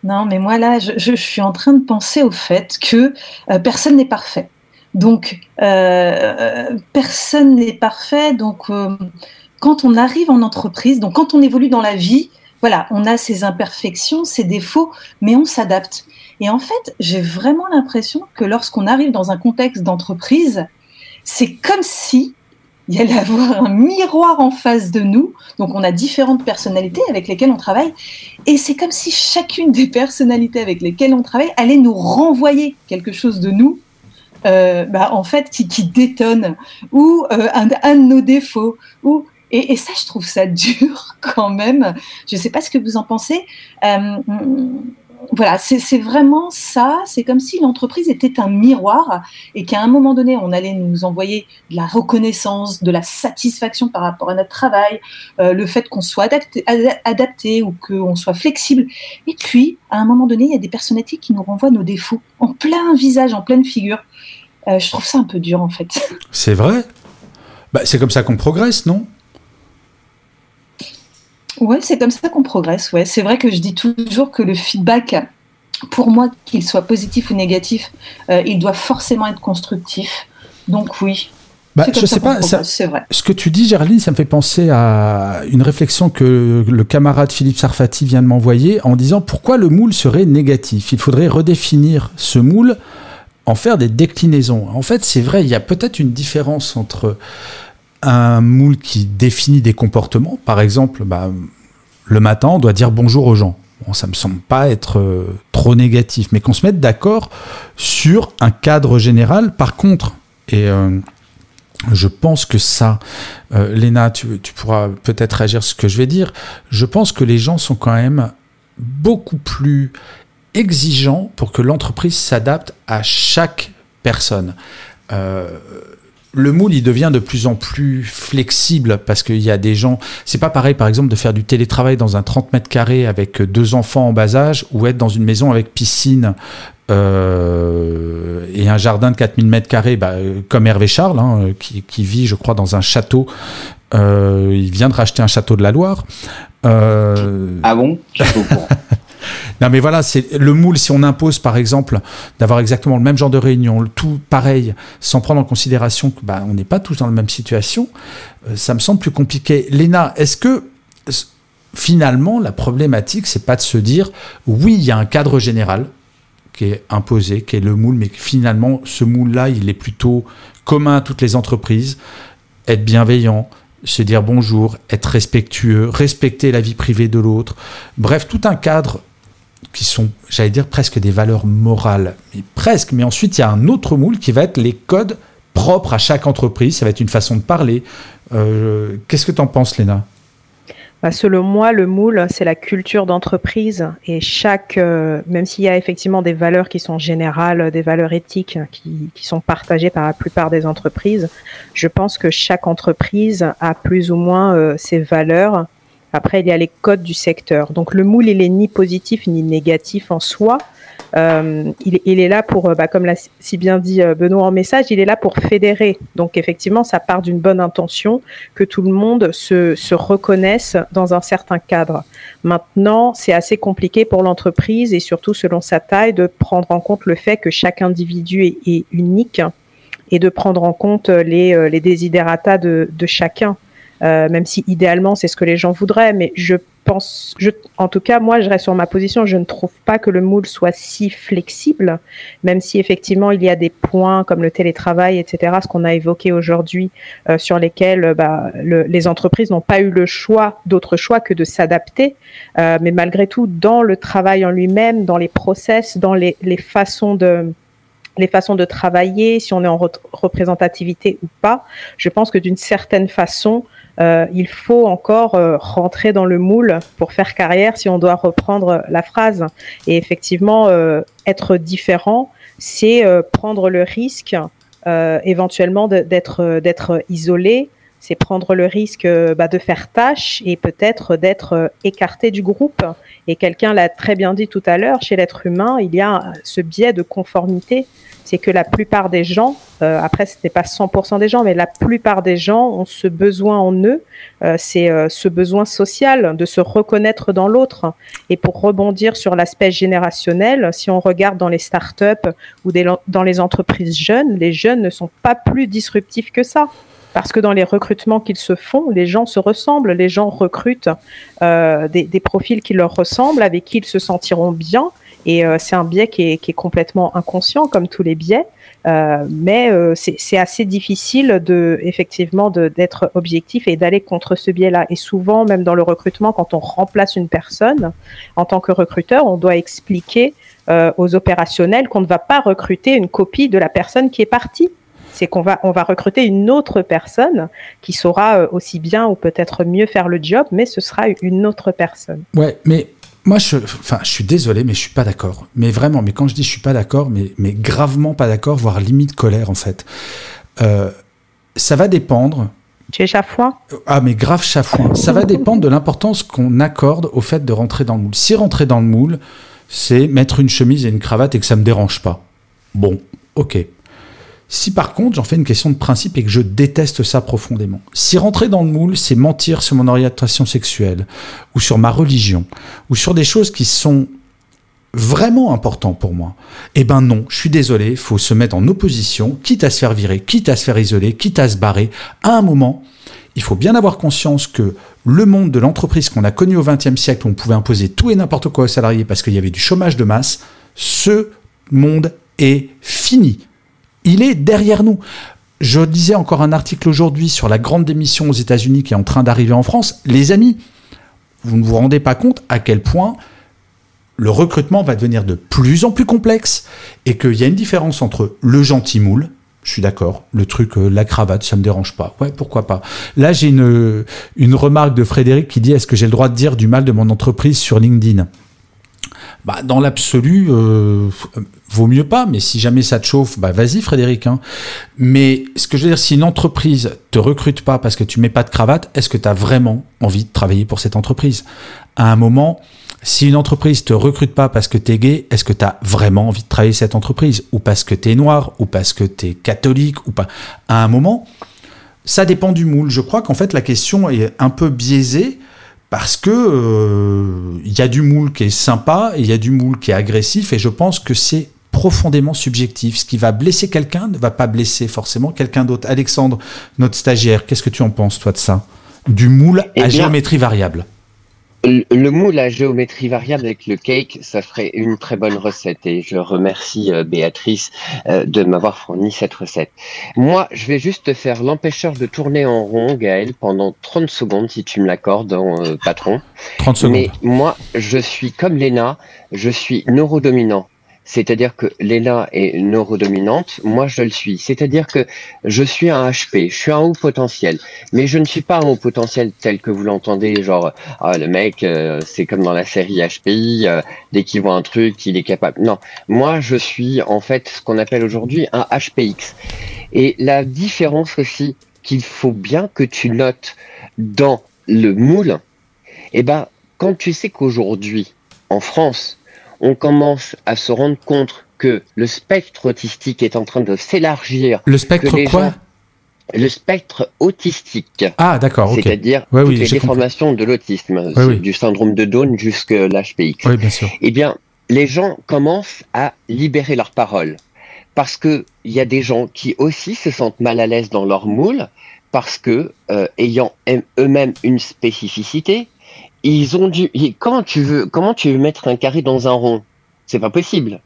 Non, mais moi là, je, je, suis en train de penser au fait que personne n'est parfait. Donc, personne n'est parfait. Donc, quand on arrive en entreprise, donc quand on évolue dans la vie, voilà, on a ses imperfections, ses défauts, mais on s'adapte. Et en fait, j'ai vraiment l'impression que lorsqu'on arrive dans un contexte d'entreprise, c'est comme si il y allait avoir un miroir en face de nous. Donc, on a différentes personnalités avec lesquelles on travaille. Et c'est comme si chacune des personnalités avec lesquelles on travaille allait nous renvoyer quelque chose de nous, euh, bah, en fait, qui, détonne, ou euh, un, un, de nos défauts, ou et, ça, je trouve ça dur quand même. Je ne sais pas ce que vous en pensez. Euh, voilà, c'est vraiment ça. C'est comme si l'entreprise était un miroir et qu'à un moment donné, on allait nous envoyer de la reconnaissance, de la satisfaction par rapport à notre travail, le fait qu'on soit adapté, adapté ou qu'on soit flexible. Et puis, à un moment donné, il y a des personnalités qui nous renvoient nos défauts en plein visage, en pleine figure. Euh, je trouve ça un peu dur en fait. C'est vrai? Bah, C'est comme ça qu'on progresse, non? Ouais, c'est comme ça qu'on progresse. Ouais, c'est vrai que je dis toujours que le feedback, pour moi, qu'il soit positif ou négatif, euh, il doit forcément être constructif. Donc oui. Bah, je sais pas, c'est vrai. Ce que tu dis, Géraldine, ça me fait penser à une réflexion que le camarade Philippe Sarfati vient de m'envoyer en disant pourquoi le moule serait négatif? Il faudrait redéfinir ce moule, en faire des déclinaisons. En fait, c'est vrai, il y a peut-être une différence entre un moule qui définit des comportements. Par exemple, bah, le matin, on doit dire bonjour aux gens. Bon, ça me semble pas être euh, trop négatif, mais qu'on se mette d'accord sur un cadre général. Par contre, et euh, je pense que ça, euh, Léna, tu, tu pourras peut-être réagir sur ce que je vais dire. Je pense que les gens sont quand même beaucoup plus exigeants pour que l'entreprise s'adapte à chaque personne. le moule, il devient de plus en plus flexible parce qu'il y a des gens. C'est pas pareil, par exemple, de faire du télétravail dans un 30 mètres carrés avec deux enfants en bas âge ou être dans une maison avec piscine euh, et un jardin de 4000 mètres carrés, bah, comme Hervé Charles, hein, qui, vit, je crois, dans un château. Euh, il vient de racheter un château de la Loire. Euh, ah bon? Non, mais voilà, c'est le moule. Si on impose, par exemple, d'avoir exactement le même genre de réunion, tout pareil, sans prendre en considération que bah, on n'est pas tous dans la même situation, euh, ça me semble plus compliqué. Léna, est-ce que finalement la problématique, c'est pas de se dire oui, il y a un cadre général qui est imposé, qui est le moule, mais finalement, ce moule-là, il est plutôt commun à toutes les entreprises. Être bienveillant, se dire bonjour, être respectueux, respecter la vie privée de l'autre. Bref, tout un cadre qui sont, j'allais dire, presque des valeurs morales. Mais presque. Mais ensuite, il y a un autre moule qui va être les codes propres à chaque entreprise. Ça va être une façon de parler. Euh, qu'est-ce que tu en penses, Léna? Bah, selon moi, le moule, c'est la culture d'entreprise et chaque, euh, même s'il y a effectivement des valeurs qui sont générales, des valeurs éthiques qui, sont partagées par la plupart des entreprises, je pense que chaque entreprise a plus ou moins euh, ses valeurs. Après, il y a les codes du secteur. Donc le moule, il est ni positif ni négatif en soi. Euh, il, est là pour, euh, bah, comme l'a si bien dit euh, Benoît en message, il est là pour fédérer. Donc effectivement, ça part d'une bonne intention, que tout le monde se, se reconnaisse dans un certain cadre. Maintenant, c'est assez compliqué pour l'entreprise et surtout selon sa taille de prendre en compte le fait que chaque individu est, unique et de prendre en compte les, les desiderata de, de chacun. Euh, même si idéalement c'est ce que les gens voudraient, mais je pense, je, en tout cas moi je reste sur ma position, je ne trouve pas que le moule soit si flexible, même si effectivement il y a des points comme le télétravail, etc., ce qu'on a évoqué aujourd'hui, euh, sur lesquels euh, bah, le, les entreprises n'ont pas eu le choix, d'autre choix que de s'adapter, euh, mais malgré tout dans le travail en lui-même, dans les process, dans les, les façons de les façons de travailler, si on est en représentativité ou pas, je pense que d'une certaine façon, euh, il faut encore euh, rentrer dans le moule pour faire carrière si on doit reprendre la phrase. Et effectivement, euh, être différent, c'est prendre le risque éventuellement d'être d'être isolé, c'est prendre le risque bah, de faire tâche et peut-être d'être écarté du groupe. Et quelqu'un l'a très bien dit tout à l'heure, chez l'être humain, il y a ce biais de conformité c'est que la plupart des gens, euh, après ce n'est pas 100% des gens, mais la plupart des gens ont ce besoin en eux, euh, c'est euh, ce besoin social de se reconnaître dans l'autre. Et pour rebondir sur l'aspect générationnel, si on regarde dans les startups ou dans les entreprises jeunes, les jeunes ne sont pas plus disruptifs que ça. Parce que dans les recrutements qu'ils se font, les gens se ressemblent, les gens recrutent des, des profils qui leur ressemblent, avec qui ils se sentiront bien et euh, c'est un biais qui est, complètement inconscient, comme tous les biais. Euh, mais euh, c'est assez difficile de effectivement d'être objectif et d'aller contre ce biais-là. Et souvent, même dans le recrutement, quand on remplace une personne, en tant que recruteur, on doit expliquer aux opérationnels qu'on ne va pas recruter une copie de la personne qui est partie. C'est qu'on va on va recruter une autre personne qui saura aussi bien ou peut-être mieux faire le job, mais ce sera une autre personne. Ouais, mais moi, je, enfin, je suis désolé, mais je suis pas d'accord. Mais vraiment, mais quand je dis je suis pas d'accord, mais, mais gravement pas d'accord, voire limite colère en fait. Euh, ça va dépendre. Tu es chafouin? Ah, mais grave chafouin. ça va dépendre de l'importance qu'on accorde au fait de rentrer dans le moule. Si rentrer dans le moule, c'est mettre une chemise et une cravate et que ça me dérange pas. Bon, ok. Si par contre j'en fais une question de principe et que je déteste ça profondément, si rentrer dans le moule, c'est mentir sur mon orientation sexuelle, ou sur ma religion, ou sur des choses qui sont vraiment importantes pour moi, eh ben non, je suis désolé, faut se mettre en opposition, quitte à se faire virer, quitte à se faire isoler, quitte à se barrer. À un moment, il faut bien avoir conscience que le monde de l'entreprise qu'on a connu au XXe siècle, où on pouvait imposer tout et n'importe quoi aux salariés parce qu'il y avait du chômage de masse, ce monde est fini il est derrière nous. Je disais encore un article aujourd'hui sur la grande démission aux États-Unis qui est en train d'arriver en France. Les amis, vous ne vous rendez pas compte à quel point le recrutement va devenir de plus en plus complexe et qu'il y a une différence entre le gentil moule, je suis d'accord, le truc, euh, la cravate, ça me dérange pas. Ouais, pourquoi pas. Là, j'ai une, une remarque de Frédéric qui dit Est-ce que j'ai le droit de dire du mal de mon entreprise sur LinkedIn? Bah, dans l'absolu, euh, vaut mieux pas, mais si jamais ça te chauffe, bah vas-y Frédéric. Hein. Mais ce que je veux dire, si une entreprise te recrute pas parce que tu mets pas de cravate, est-ce que tu as vraiment envie de travailler pour cette entreprise? À un moment, si une entreprise te recrute pas parce que tu es gay, est-ce que tu as vraiment envie de travailler cette entreprise? Ou parce que tu es noir Ou parce que tu es catholique Ou pas? À un moment, ça dépend du moule. Je crois qu'en fait, la question est un peu biaisée parce que il euh, y a du moule qui est sympa et il y a du moule qui est agressif et je pense que c'est profondément subjectif. Ce qui va blesser quelqu'un ne va pas blesser forcément quelqu'un d'autre. Alexandre, notre stagiaire, qu'est-ce que tu en penses toi de ça? Du moule Eh à bien, géométrie variable. Le moule à géométrie variable avec le cake, ça ferait une très bonne recette et je remercie euh, Béatrice euh, de m'avoir fourni cette recette. Moi, je vais juste te faire l'empêcheur de tourner en rond, Gaël, pendant 30 secondes, si tu me l'accordes, euh, patron. 30 secondes. Mais moi, je suis comme Léna, je suis neurodominant. C'est-à-dire que Léna est neurodominante, moi je le suis. C'est-à-dire que je suis un HP, je suis un haut potentiel. Mais je ne suis pas un haut potentiel tel que vous l'entendez, genre, ah, le mec, euh, c'est comme dans la série HPI, euh, dès qu'il voit un truc, il est capable. Non, moi je suis en fait ce qu'on appelle aujourd'hui un HPX. Et la différence aussi qu'il faut bien que tu notes dans le moule, eh ben, quand tu sais qu'aujourd'hui, en France, on commence à se rendre compte que le spectre autistique est en train de s'élargir. Le spectre quoi gens- Le spectre autistique. Ah d'accord. C'est-à-dire Ouais, toutes oui, les compris. déformations de l'autisme, Ouais, oui. du syndrome de Down jusqu'à l'HPX. Oui, bien sûr. Eh bien, les gens commencent à libérer leur parole. Parce que il y a des gens qui aussi se sentent mal à l'aise dans leur moule, parce que, euh, ayant eux- eux-mêmes une spécificité, ils ont dû. Comment tu veux, mettre un carré dans un rond? C'est pas possible.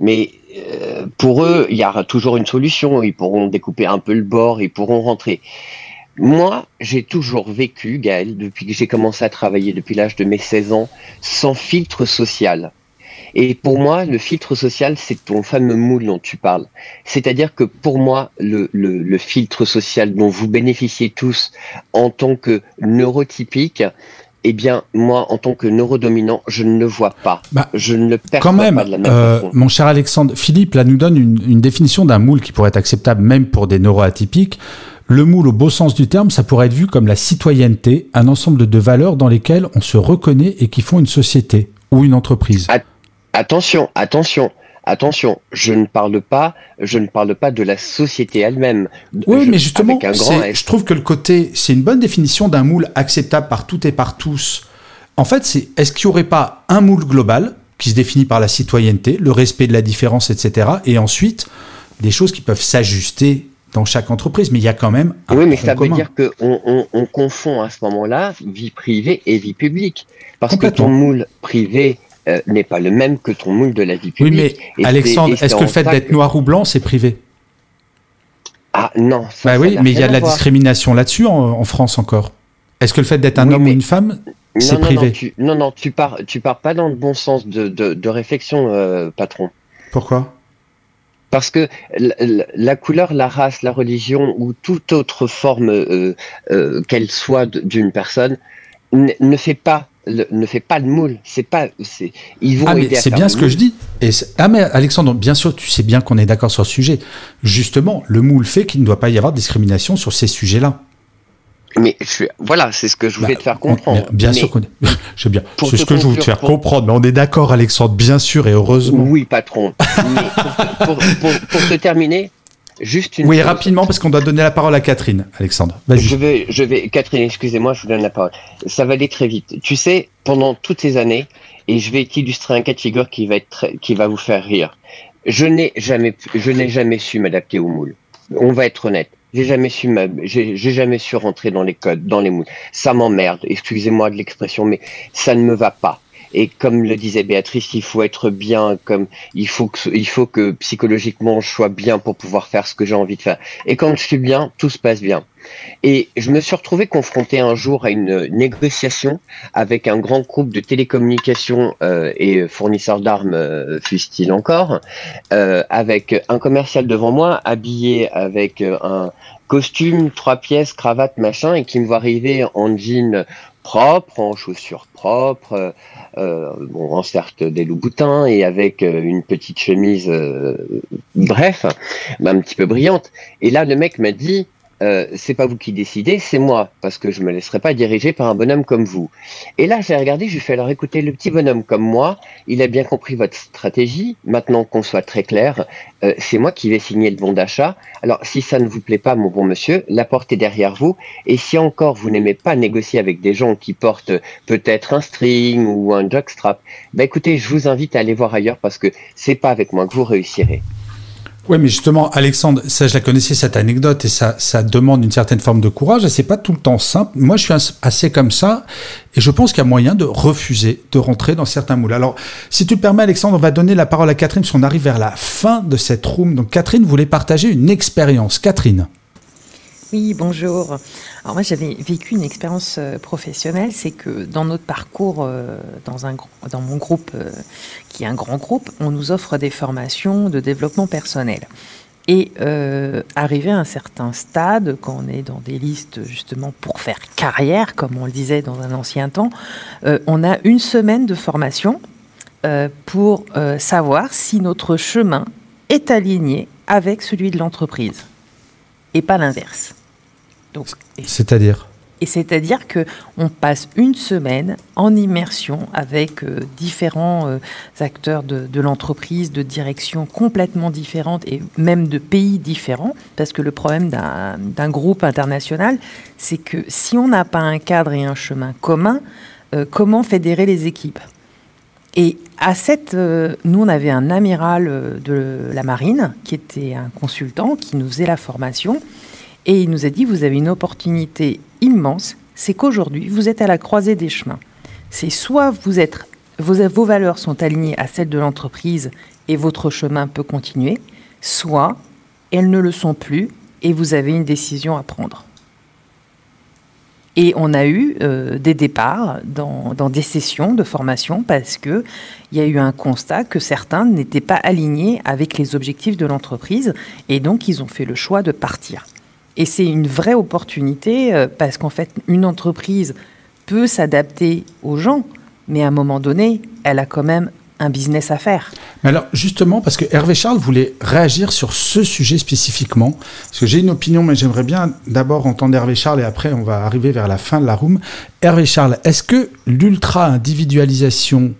Mais euh, pour eux, il y aura toujours une solution. Ils pourront découper un peu le bord, ils pourront rentrer. Moi, j'ai toujours vécu, Gaël, depuis que j'ai commencé à travailler depuis l'âge de mes 16 ans, sans filtre social. Et pour moi, le filtre social, c'est ton fameux moule dont tu parles. C'est-à-dire que pour moi, le, le filtre social dont vous bénéficiez tous en tant que neurotypique, eh bien, moi, en tant que neurodominant, je ne le vois pas. Bah, je ne le perçois Quand même, pas de la même euh, façon. mon cher Alexandre, Philippe là nous donne une, une définition d'un moule qui pourrait être acceptable même pour des neuroatypiques. Le moule, au beau sens du terme, ça pourrait être vu comme la citoyenneté, un ensemble de valeurs dans lesquelles on se reconnaît et qui font une société ou une entreprise. Attention, attention, attention. Je ne parle pas, je ne parle pas de la société elle-même. Oui, Je- mais justement, je trouve que le côté, c'est une bonne définition d'un moule acceptable par toutes et par tous. En fait, c'est est-ce qu'il n'y aurait pas un moule global qui se définit par la citoyenneté, le respect de la différence, etc. Et ensuite, des choses qui peuvent s'ajuster dans chaque entreprise, mais il y a quand même un Oui, mais ça veut dire qu'on on, on confond à ce moment-là vie privée et vie publique. Parce que ton moule privé euh, n'est pas le même que ton moule de la vie Oui, publique. mais Et c'est- Alexandre, est-ce que le fait d'être que- noir ou blanc, c'est privé? Ah non, ça, Bah oui, mais il y a de la voir. discrimination là-dessus en, en France encore. Est-ce que le fait d'être un Oui, homme ou mais- une femme, c'est privé? non, tu, non, non, tu pars, tu pars pas dans le bon sens de, de, de réflexion, euh, patron. Pourquoi? Parce que la, couleur, la race, la religion ou toute autre forme euh, euh, qu'elle soit d'une personne ne fait pas le, ne fait pas le moule. C'est pas, c'est, ils vont Ah, mais aider c'est bien le ce que je dis. Et ah, mais Alexandre, bien sûr, tu sais bien qu'on est d'accord sur ce sujet. Justement, le moule fait qu'il ne doit pas y avoir de discrimination sur ces sujets-là. Mais je voilà, c'est ce que je voulais Bah, te faire comprendre. bien Mais- sûr qu'on est. Bien. C'est ce que je veux te faire pour- comprendre. Mais on est d'accord, Alexandre, bien sûr et heureusement. Oui, patron. Mais pour- pour- pour te terminer, juste une Oui, chose. rapidement, parce qu'on doit donner la parole à Catherine. Alexandre, Je vas-y. vais, je vais, Catherine, excusez-moi, je vous donne la parole. Ça va aller très vite. Tu sais, pendant toutes ces années, et je vais t'illustrer un cas de figure qui va être très- qui va vous faire rire. Je n'ai jamais, je n'ai jamais su m'adapter au moule. On va être honnête. J'ai jamais su j'ai j'ai jamais su rentrer dans les codes, dans les moules. Ça m'emmerde. Excusez-moi de l'expression, mais ça ne me va pas. Et comme le disait Béatrice, il faut être bien, comme il faut que, il faut que psychologiquement je sois bien pour pouvoir faire ce que j'ai envie de faire. Et quand je suis bien, tout se passe bien. Et je me suis retrouvé confronté un jour à une négociation avec un grand groupe de télécommunications euh, et fournisseurs d'armes, euh, il encore, euh, avec un commercial devant moi habillé avec un costume, trois pièces, cravate, machin, et qui me voit arriver en jean propre, en chaussures propres, euh, bon, en certes des loups-boutins et avec euh, une petite chemise, euh, bref, un petit peu brillante. Et là, le mec m'a dit, euh, c'est pas vous qui décidez, c'est moi, parce que je me laisserai pas diriger par un bonhomme comme vous. Et là, j'ai regardé, j'ai fait alors écoutez, le petit bonhomme comme moi, il a bien compris votre stratégie. Maintenant qu'on soit très clair, euh, c'est moi qui vais signer le bon d'achat. Alors, si ça ne vous plaît pas, mon bon monsieur, la porte est derrière vous. Et si encore vous n'aimez pas négocier avec des gens qui portent peut-être un string ou un jockstrap, bah écoutez, je vous invite à aller voir ailleurs parce que c'est pas avec moi que vous réussirez. Oui, mais justement, Alexandre, ça, je la connaissais cette anecdote et ça, ça demande une certaine forme de courage et c'est pas tout le temps simple. Moi, je suis assez comme ça et je pense qu'il y a moyen de refuser de rentrer dans certains moules. Alors, si tu le permets, Alexandre, on va donner la parole à Catherine parce qu'on arrive vers la fin de cette room. Donc, Catherine voulait partager une expérience. Catherine. Oui, bonjour. Alors moi j'avais vécu une expérience euh, professionnelle, c'est que dans notre parcours, euh, dans, un, dans mon groupe, euh, qui est un grand groupe, on nous offre des formations de développement personnel. Et arrivé à un certain stade, quand on est dans des listes justement pour faire carrière, comme on le disait dans un ancien temps, on a une semaine de formation pour savoir si notre chemin est aligné avec celui de l'entreprise et pas l'inverse. C'est-à-dire et c'est-à-dire que on passe une semaine en immersion avec euh, différents euh, acteurs de, de l'entreprise, de directions complètement différentes et même de pays différents, parce que le problème d'un groupe international, c'est que si on n'a pas un cadre et un chemin commun, euh, comment fédérer les équipes? Et à cette, nous on avait un amiral de la marine qui était un consultant qui nous faisait la formation et il nous a dit, vous avez une opportunité immense, c'est qu'aujourd'hui, vous êtes à la croisée des chemins. C'est soit vous êtes, vos, valeurs sont alignées à celles de l'entreprise et votre chemin peut continuer, soit elles ne le sont plus et vous avez une décision à prendre. Et on a eu euh, des départs dans, dans, des sessions de formation parce qu'il y a eu un constat que certains n'étaient pas alignés avec les objectifs de l'entreprise et donc ils ont fait le choix de partir. Et c'est une vraie opportunité euh, parce qu'en fait, une entreprise peut s'adapter aux gens, mais à un moment donné, elle a quand même un business à faire. Alors justement, parce que Hervé Charles voulait réagir sur ce sujet spécifiquement, parce que j'ai une opinion, mais j'aimerais bien d'abord entendre Hervé Charles et après on va arriver vers la fin de la room. Hervé Charles, est-ce que l'ultra-individualisation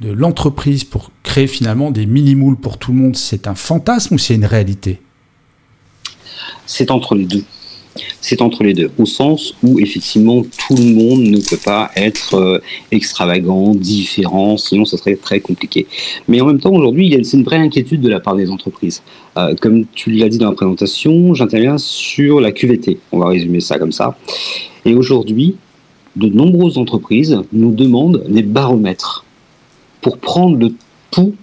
de l'entreprise pour créer finalement des mini-moules pour tout le monde, c'est un fantasme ou c'est une réalité? C'est entre les deux. C'est entre les deux, au sens où effectivement tout le monde ne peut pas être euh, extravagant, différent, sinon ça serait très compliqué. Mais en même temps, aujourd'hui, il y a une vraie inquiétude de la part des entreprises. Euh, comme tu l'as dit dans la présentation, j'interviens sur la QVT. On va résumer ça comme ça. Et aujourd'hui, de nombreuses entreprises nous demandent des baromètres pour prendre le pouls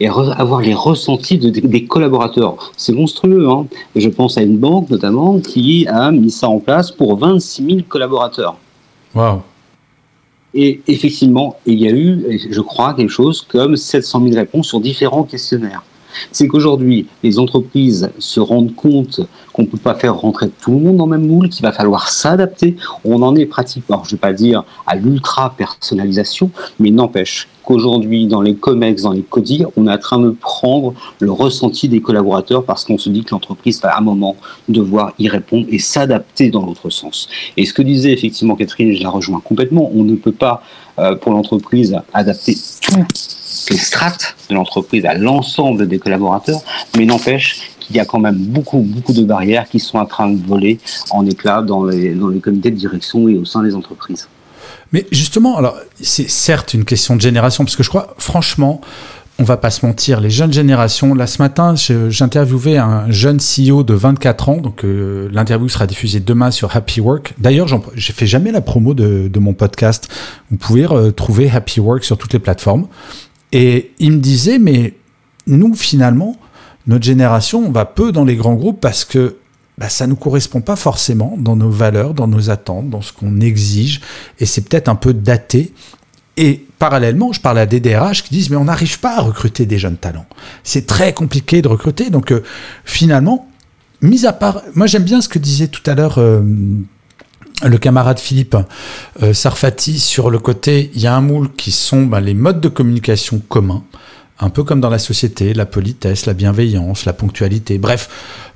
et avoir les ressentis de, des collaborateurs. C'est monstrueux. Hein je pense à une banque notamment qui a mis ça en place pour 26 000 collaborateurs. Wow. Et effectivement, il y a eu, je crois, quelque chose comme 700 000 réponses sur différents questionnaires. C'est qu'aujourd'hui, les entreprises se rendent compte qu'on ne peut pas faire rentrer tout le monde dans le même moule, qu'il va falloir s'adapter. On en est pratiquement, je ne vais pas dire à l'ultra-personnalisation, mais n'empêche qu'aujourd'hui, dans les COMEX, dans les CODI, on est en train de prendre le ressenti des collaborateurs parce qu'on se dit que l'entreprise va à un moment devoir y répondre et s'adapter dans l'autre sens. Et ce que disait effectivement Catherine, je la rejoins complètement, on ne peut pas, euh, pour l'entreprise, adapter toutes les strates de l'entreprise à l'ensemble des collaborateurs, mais n'empêche qu'il y a quand même beaucoup, beaucoup de barrières qui sont en train de voler en éclats dans les, dans les comités de direction et au sein des entreprises. Mais justement, alors c'est certes une question de génération, parce que je crois, franchement, on va pas se mentir, les jeunes générations. Là, ce matin, j'interviewais un jeune CEO de 24 ans, donc euh, l'interview sera diffusée demain sur Happy Work. D'ailleurs, j'ai fait jamais la promo de, de, mon podcast. Vous pouvez trouver Happy Work sur toutes les plateformes. Et il me disait, mais nous, finalement, notre génération, on va peu dans les grands groupes parce que bah, ça ne nous correspond pas forcément dans nos valeurs, dans nos attentes, dans ce qu'on exige, et c'est peut-être un peu daté. Et parallèlement, je parle à des DRH qui disent mais on n'arrive pas à recruter des jeunes talents. C'est très compliqué de recruter. Donc euh, finalement, mis à part, moi j'aime bien ce que disait tout à l'heure euh, le camarade Philippe euh, Sarfati sur le côté, il y a un moule qui sont ben, les modes de communication communs, un peu comme dans la société, la politesse, la bienveillance, la ponctualité, bref,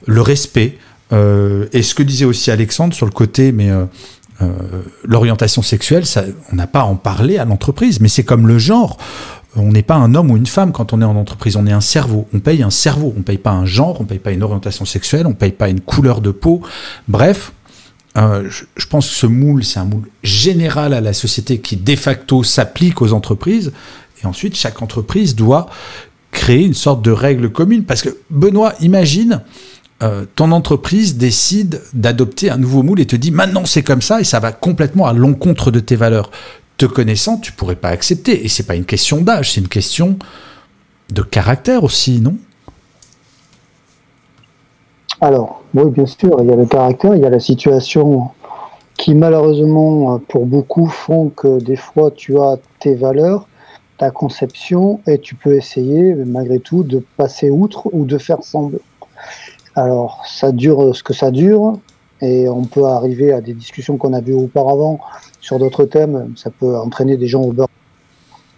le respect. et ce que disait aussi Alexandre sur le côté, mais euh, l'orientation sexuelle, ça, on n'a pas à en parler à l'entreprise, mais c'est comme le genre. On n'est pas un homme ou une femme quand on est en entreprise, on est un cerveau. On paye un cerveau, on paye pas un genre, on paye pas une orientation sexuelle, on paye pas une couleur de peau. Bref, euh, je, pense que ce moule, c'est un moule général à la société qui de facto s'applique aux entreprises. Et ensuite, chaque entreprise doit créer une sorte de règle commune. Parce que, Benoît, imagine, euh, ton entreprise décide d'adopter un nouveau moule et te dit maintenant c'est comme ça et ça va complètement à l'encontre de tes valeurs. Te connaissant, tu pourrais pas accepter. Et c'est pas une question d'âge, c'est une question de caractère aussi, non? Alors, oui, bien sûr, il y a le caractère, il y a la situation qui malheureusement pour beaucoup font que des fois tu as tes valeurs, ta conception et tu peux essayer malgré tout de passer outre ou de faire semblant. Alors, ça dure ce que ça dure, et on peut arriver à des discussions qu'on a vues auparavant sur d'autres thèmes. Ça peut entraîner des gens au beurre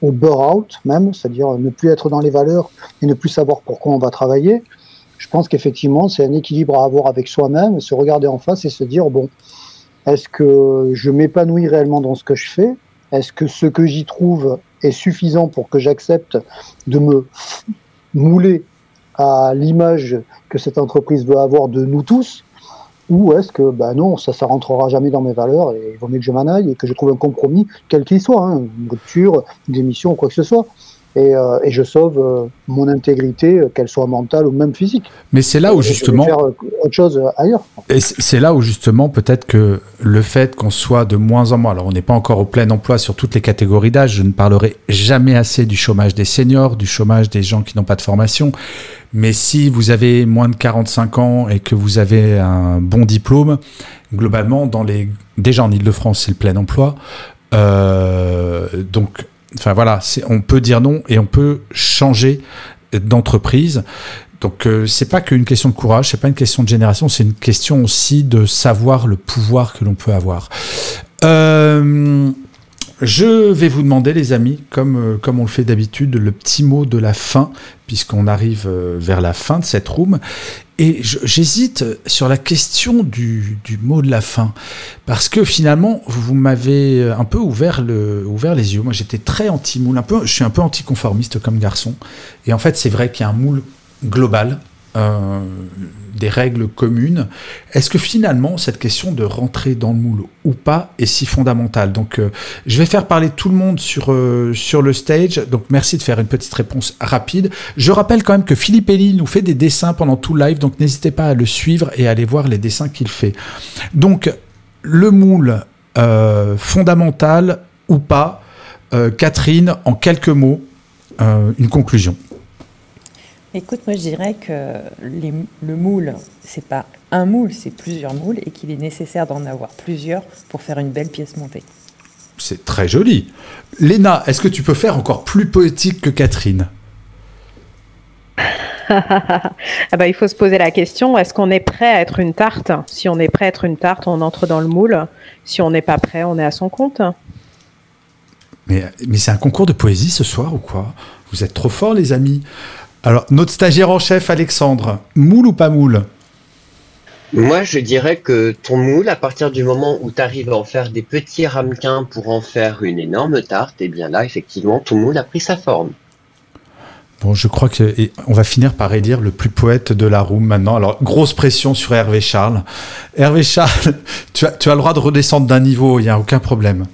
au out même, c'est-à-dire ne plus être dans les valeurs et ne plus savoir pourquoi on va travailler. Je pense qu'effectivement, c'est un équilibre à avoir avec soi-même, se regarder en face et se dire, bon, est-ce que je m'épanouis réellement dans ce que je fais? Est-ce que ce que j'y trouve est suffisant pour que j'accepte de me mouler à l'image que cette entreprise veut avoir de nous tous? Ou est-ce que ben non, ça ça rentrera jamais dans mes valeurs et il vaut mieux que je m'en aille et que je trouve un compromis quel qu'il soit, hein, une rupture, une démission quoi que ce soit et, euh, et je sauve euh, mon intégrité, euh, qu'elle soit mentale ou même physique. Mais c'est là où justement faire autre chose ailleurs. Et c'est là où justement peut-être que le fait qu'on soit de moins en moins, alors on n'est pas encore au plein emploi sur toutes les catégories d'âge, je ne parlerai jamais assez du chômage des seniors, du chômage des gens qui n'ont pas de formation, mais si vous avez moins de 45 ans et que vous avez un bon diplôme, globalement, dans les déjà en Ile-de-France, c'est le plein emploi. Donc Enfin voilà, on peut dire non et on peut changer d'entreprise. Donc euh, c'est pas qu'une question de courage, c'est pas une question de génération, c'est une question aussi de savoir le pouvoir que l'on peut avoir. Euh, je vais vous demander, les amis, comme, euh, comme on le fait d'habitude, le petit mot de la fin, puisqu'on arrive euh, vers la fin de cette room. Et j'hésite sur la question du, du, mot de la fin, parce que finalement, vous m'avez un peu ouvert, le, ouvert les yeux. Moi, j'étais très anti-moule, un peu, je suis un peu anticonformiste comme garçon. Et en fait, c'est vrai qu'il y a un moule global, euh, des règles communes. Est-ce que finalement cette question de rentrer dans le moule ou pas est si fondamentale? Donc euh, je vais faire parler tout le monde sur, euh, sur le stage, donc merci de faire une petite réponse rapide. Je rappelle quand même que Philippe Elie nous fait des dessins pendant tout le live, donc n'hésitez pas à le suivre et à aller voir les dessins qu'il fait. Donc le moule fondamental ou pas, Catherine, en quelques mots, une conclusion. Écoute, moi je dirais que le moule, c'est pas un moule, c'est plusieurs moules et qu'il est nécessaire d'en avoir plusieurs pour faire une belle pièce montée. C'est très joli. Léna, est-ce que tu peux faire encore plus poétique que Catherine? Ah bah, il faut se poser la question est-ce qu'on est prêt à être une tarte? Si on est prêt à être une tarte, on entre dans le moule. Si on n'est pas prêt, on est à son compte. Mais, mais c'est un concours de poésie ce soir ou quoi? Vous êtes trop forts, les amis. Alors, notre stagiaire en chef, Alexandre, moule ou pas moule? Moi, je dirais que ton moule, à partir du moment où tu arrives à en faire des petits ramequins pour en faire une énorme tarte, et eh bien là, effectivement, ton moule a pris sa forme. Bon, je crois que on va finir par élire le plus poète de la room maintenant. Alors, grosse pression sur Hervé Charles. Hervé Charles, tu as, tu as le droit de redescendre d'un niveau, il n'y a aucun problème.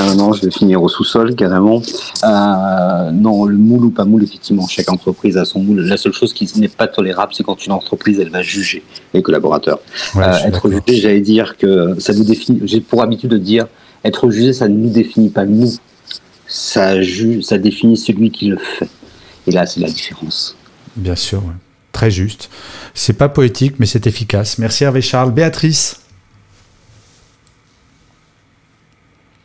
Euh, non, je vais finir au sous-sol carrément. Euh, non, le moule ou pas moule, effectivement, chaque entreprise a son moule. La seule chose qui n'est pas tolérable, c'est quand une entreprise, elle va juger les collaborateurs. euh, être jugé, j'allais dire que ça nous définit. J'ai pour habitude de dire, être jugé, ça ne nous définit pas nous. Ça, ça définit celui qui le fait. Et là, c'est la différence. Bien sûr. Ouais. très juste. C'est pas poétique, mais c'est efficace. Merci Hervé Charles. Béatrice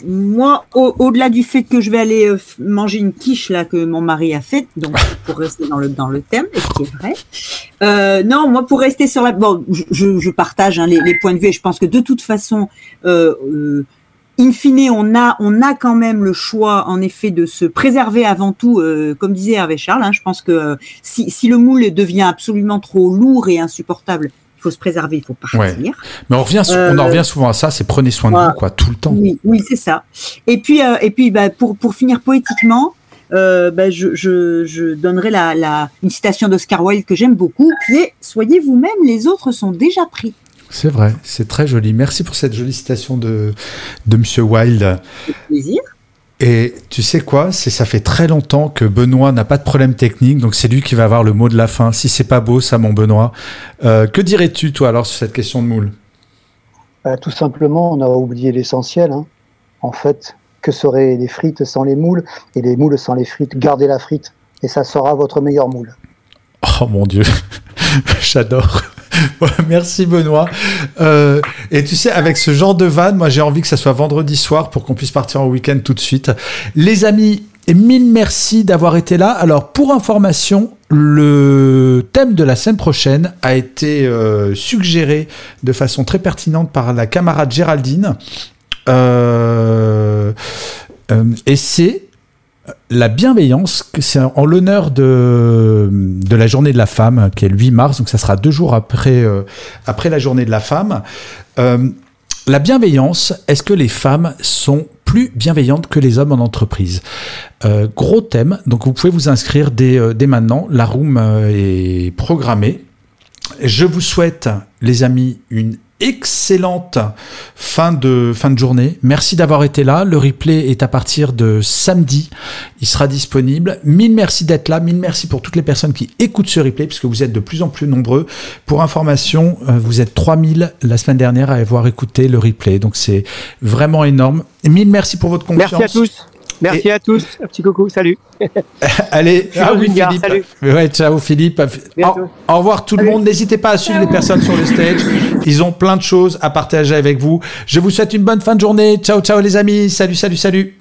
moi, au-delà du fait que je vais aller euh, manger une quiche là que mon mari a faite, donc pour rester dans le dans le thème, ce qui est vrai. Euh, non, moi pour rester sur la, bon, je, je partage hein, les, les, points de vue et je pense que de toute façon, euh, euh, in fine, on a on a quand même le choix en effet de se préserver avant tout, comme disait Hervé Charles. Hein, je pense que si si le moule devient absolument trop lourd et insupportable, il faut se préserver, il faut partir. Ouais. Mais on, revient, euh, on en revient souvent à ça, c'est prenez soin de vous, quoi, tout le temps. Oui, oui c'est ça. Et puis, euh, et puis bah, pour, pour finir poétiquement, euh, bah, je, je, je, donnerai la, la, une citation d'Oscar Wilde que j'aime beaucoup, qui est « Soyez vous-même, les autres sont déjà pris ». C'est vrai, c'est très joli. Merci pour cette jolie citation de, de Monsieur Wilde. Avec plaisir. Et tu sais quoi? C'est ça fait très longtemps que Benoît n'a pas de problème technique, donc c'est lui qui va avoir le mot de la fin. Si c'est pas beau, ça, mon Benoît. Euh, que dirais-tu toi alors sur cette question de moule? Bah, Tout simplement, on a oublié l'essentiel. Hein. En fait, que seraient les frites sans les moules? Et les moules sans les frites Gardez la frite et ça sera votre meilleur moule. Oh mon Dieu, j'adore. Merci Benoît. Euh, et tu sais, avec ce genre de van, moi j'ai envie que ça soit vendredi soir pour qu'on puisse partir en week-end tout de suite. Les amis, et mille merci d'avoir été là. Alors pour information, le thème de la semaine prochaine a été euh, suggéré de façon très pertinente par la camarade Géraldine. Euh, et c'est la bienveillance, c'est en l'honneur de, de la journée de la femme, qui est le 8 mars, donc ça sera deux jours après, euh, après la journée de la femme. Euh, la bienveillance, est-ce que les femmes sont plus bienveillantes que les hommes en entreprise? Euh, Gros thème, donc vous pouvez vous inscrire dès, dès maintenant, la room est programmée. Je vous souhaite, les amis, une excellente fin de, fin de journée. Merci d'avoir été là. Le replay est à partir de samedi. Il sera disponible. Mille merci d'être là. Mille merci pour toutes les personnes qui écoutent ce replay, puisque vous êtes de plus en plus nombreux. Pour information, euh, vous êtes 3000 la semaine dernière à avoir écouté le replay. Donc c'est vraiment énorme. Mille merci pour votre confiance. Merci à tous. Merci Et... à tous. Un petit coucou. Salut. Allez, ah oui, Philippe. Salut. Ouais, ciao Philippe. Au, au, revoir tout le monde. N'hésitez pas à suivre ciao. les personnes sur le stage. Ils ont plein de choses à partager avec vous. Je vous souhaite une bonne fin de journée. Ciao, ciao les amis. Salut, salut, salut.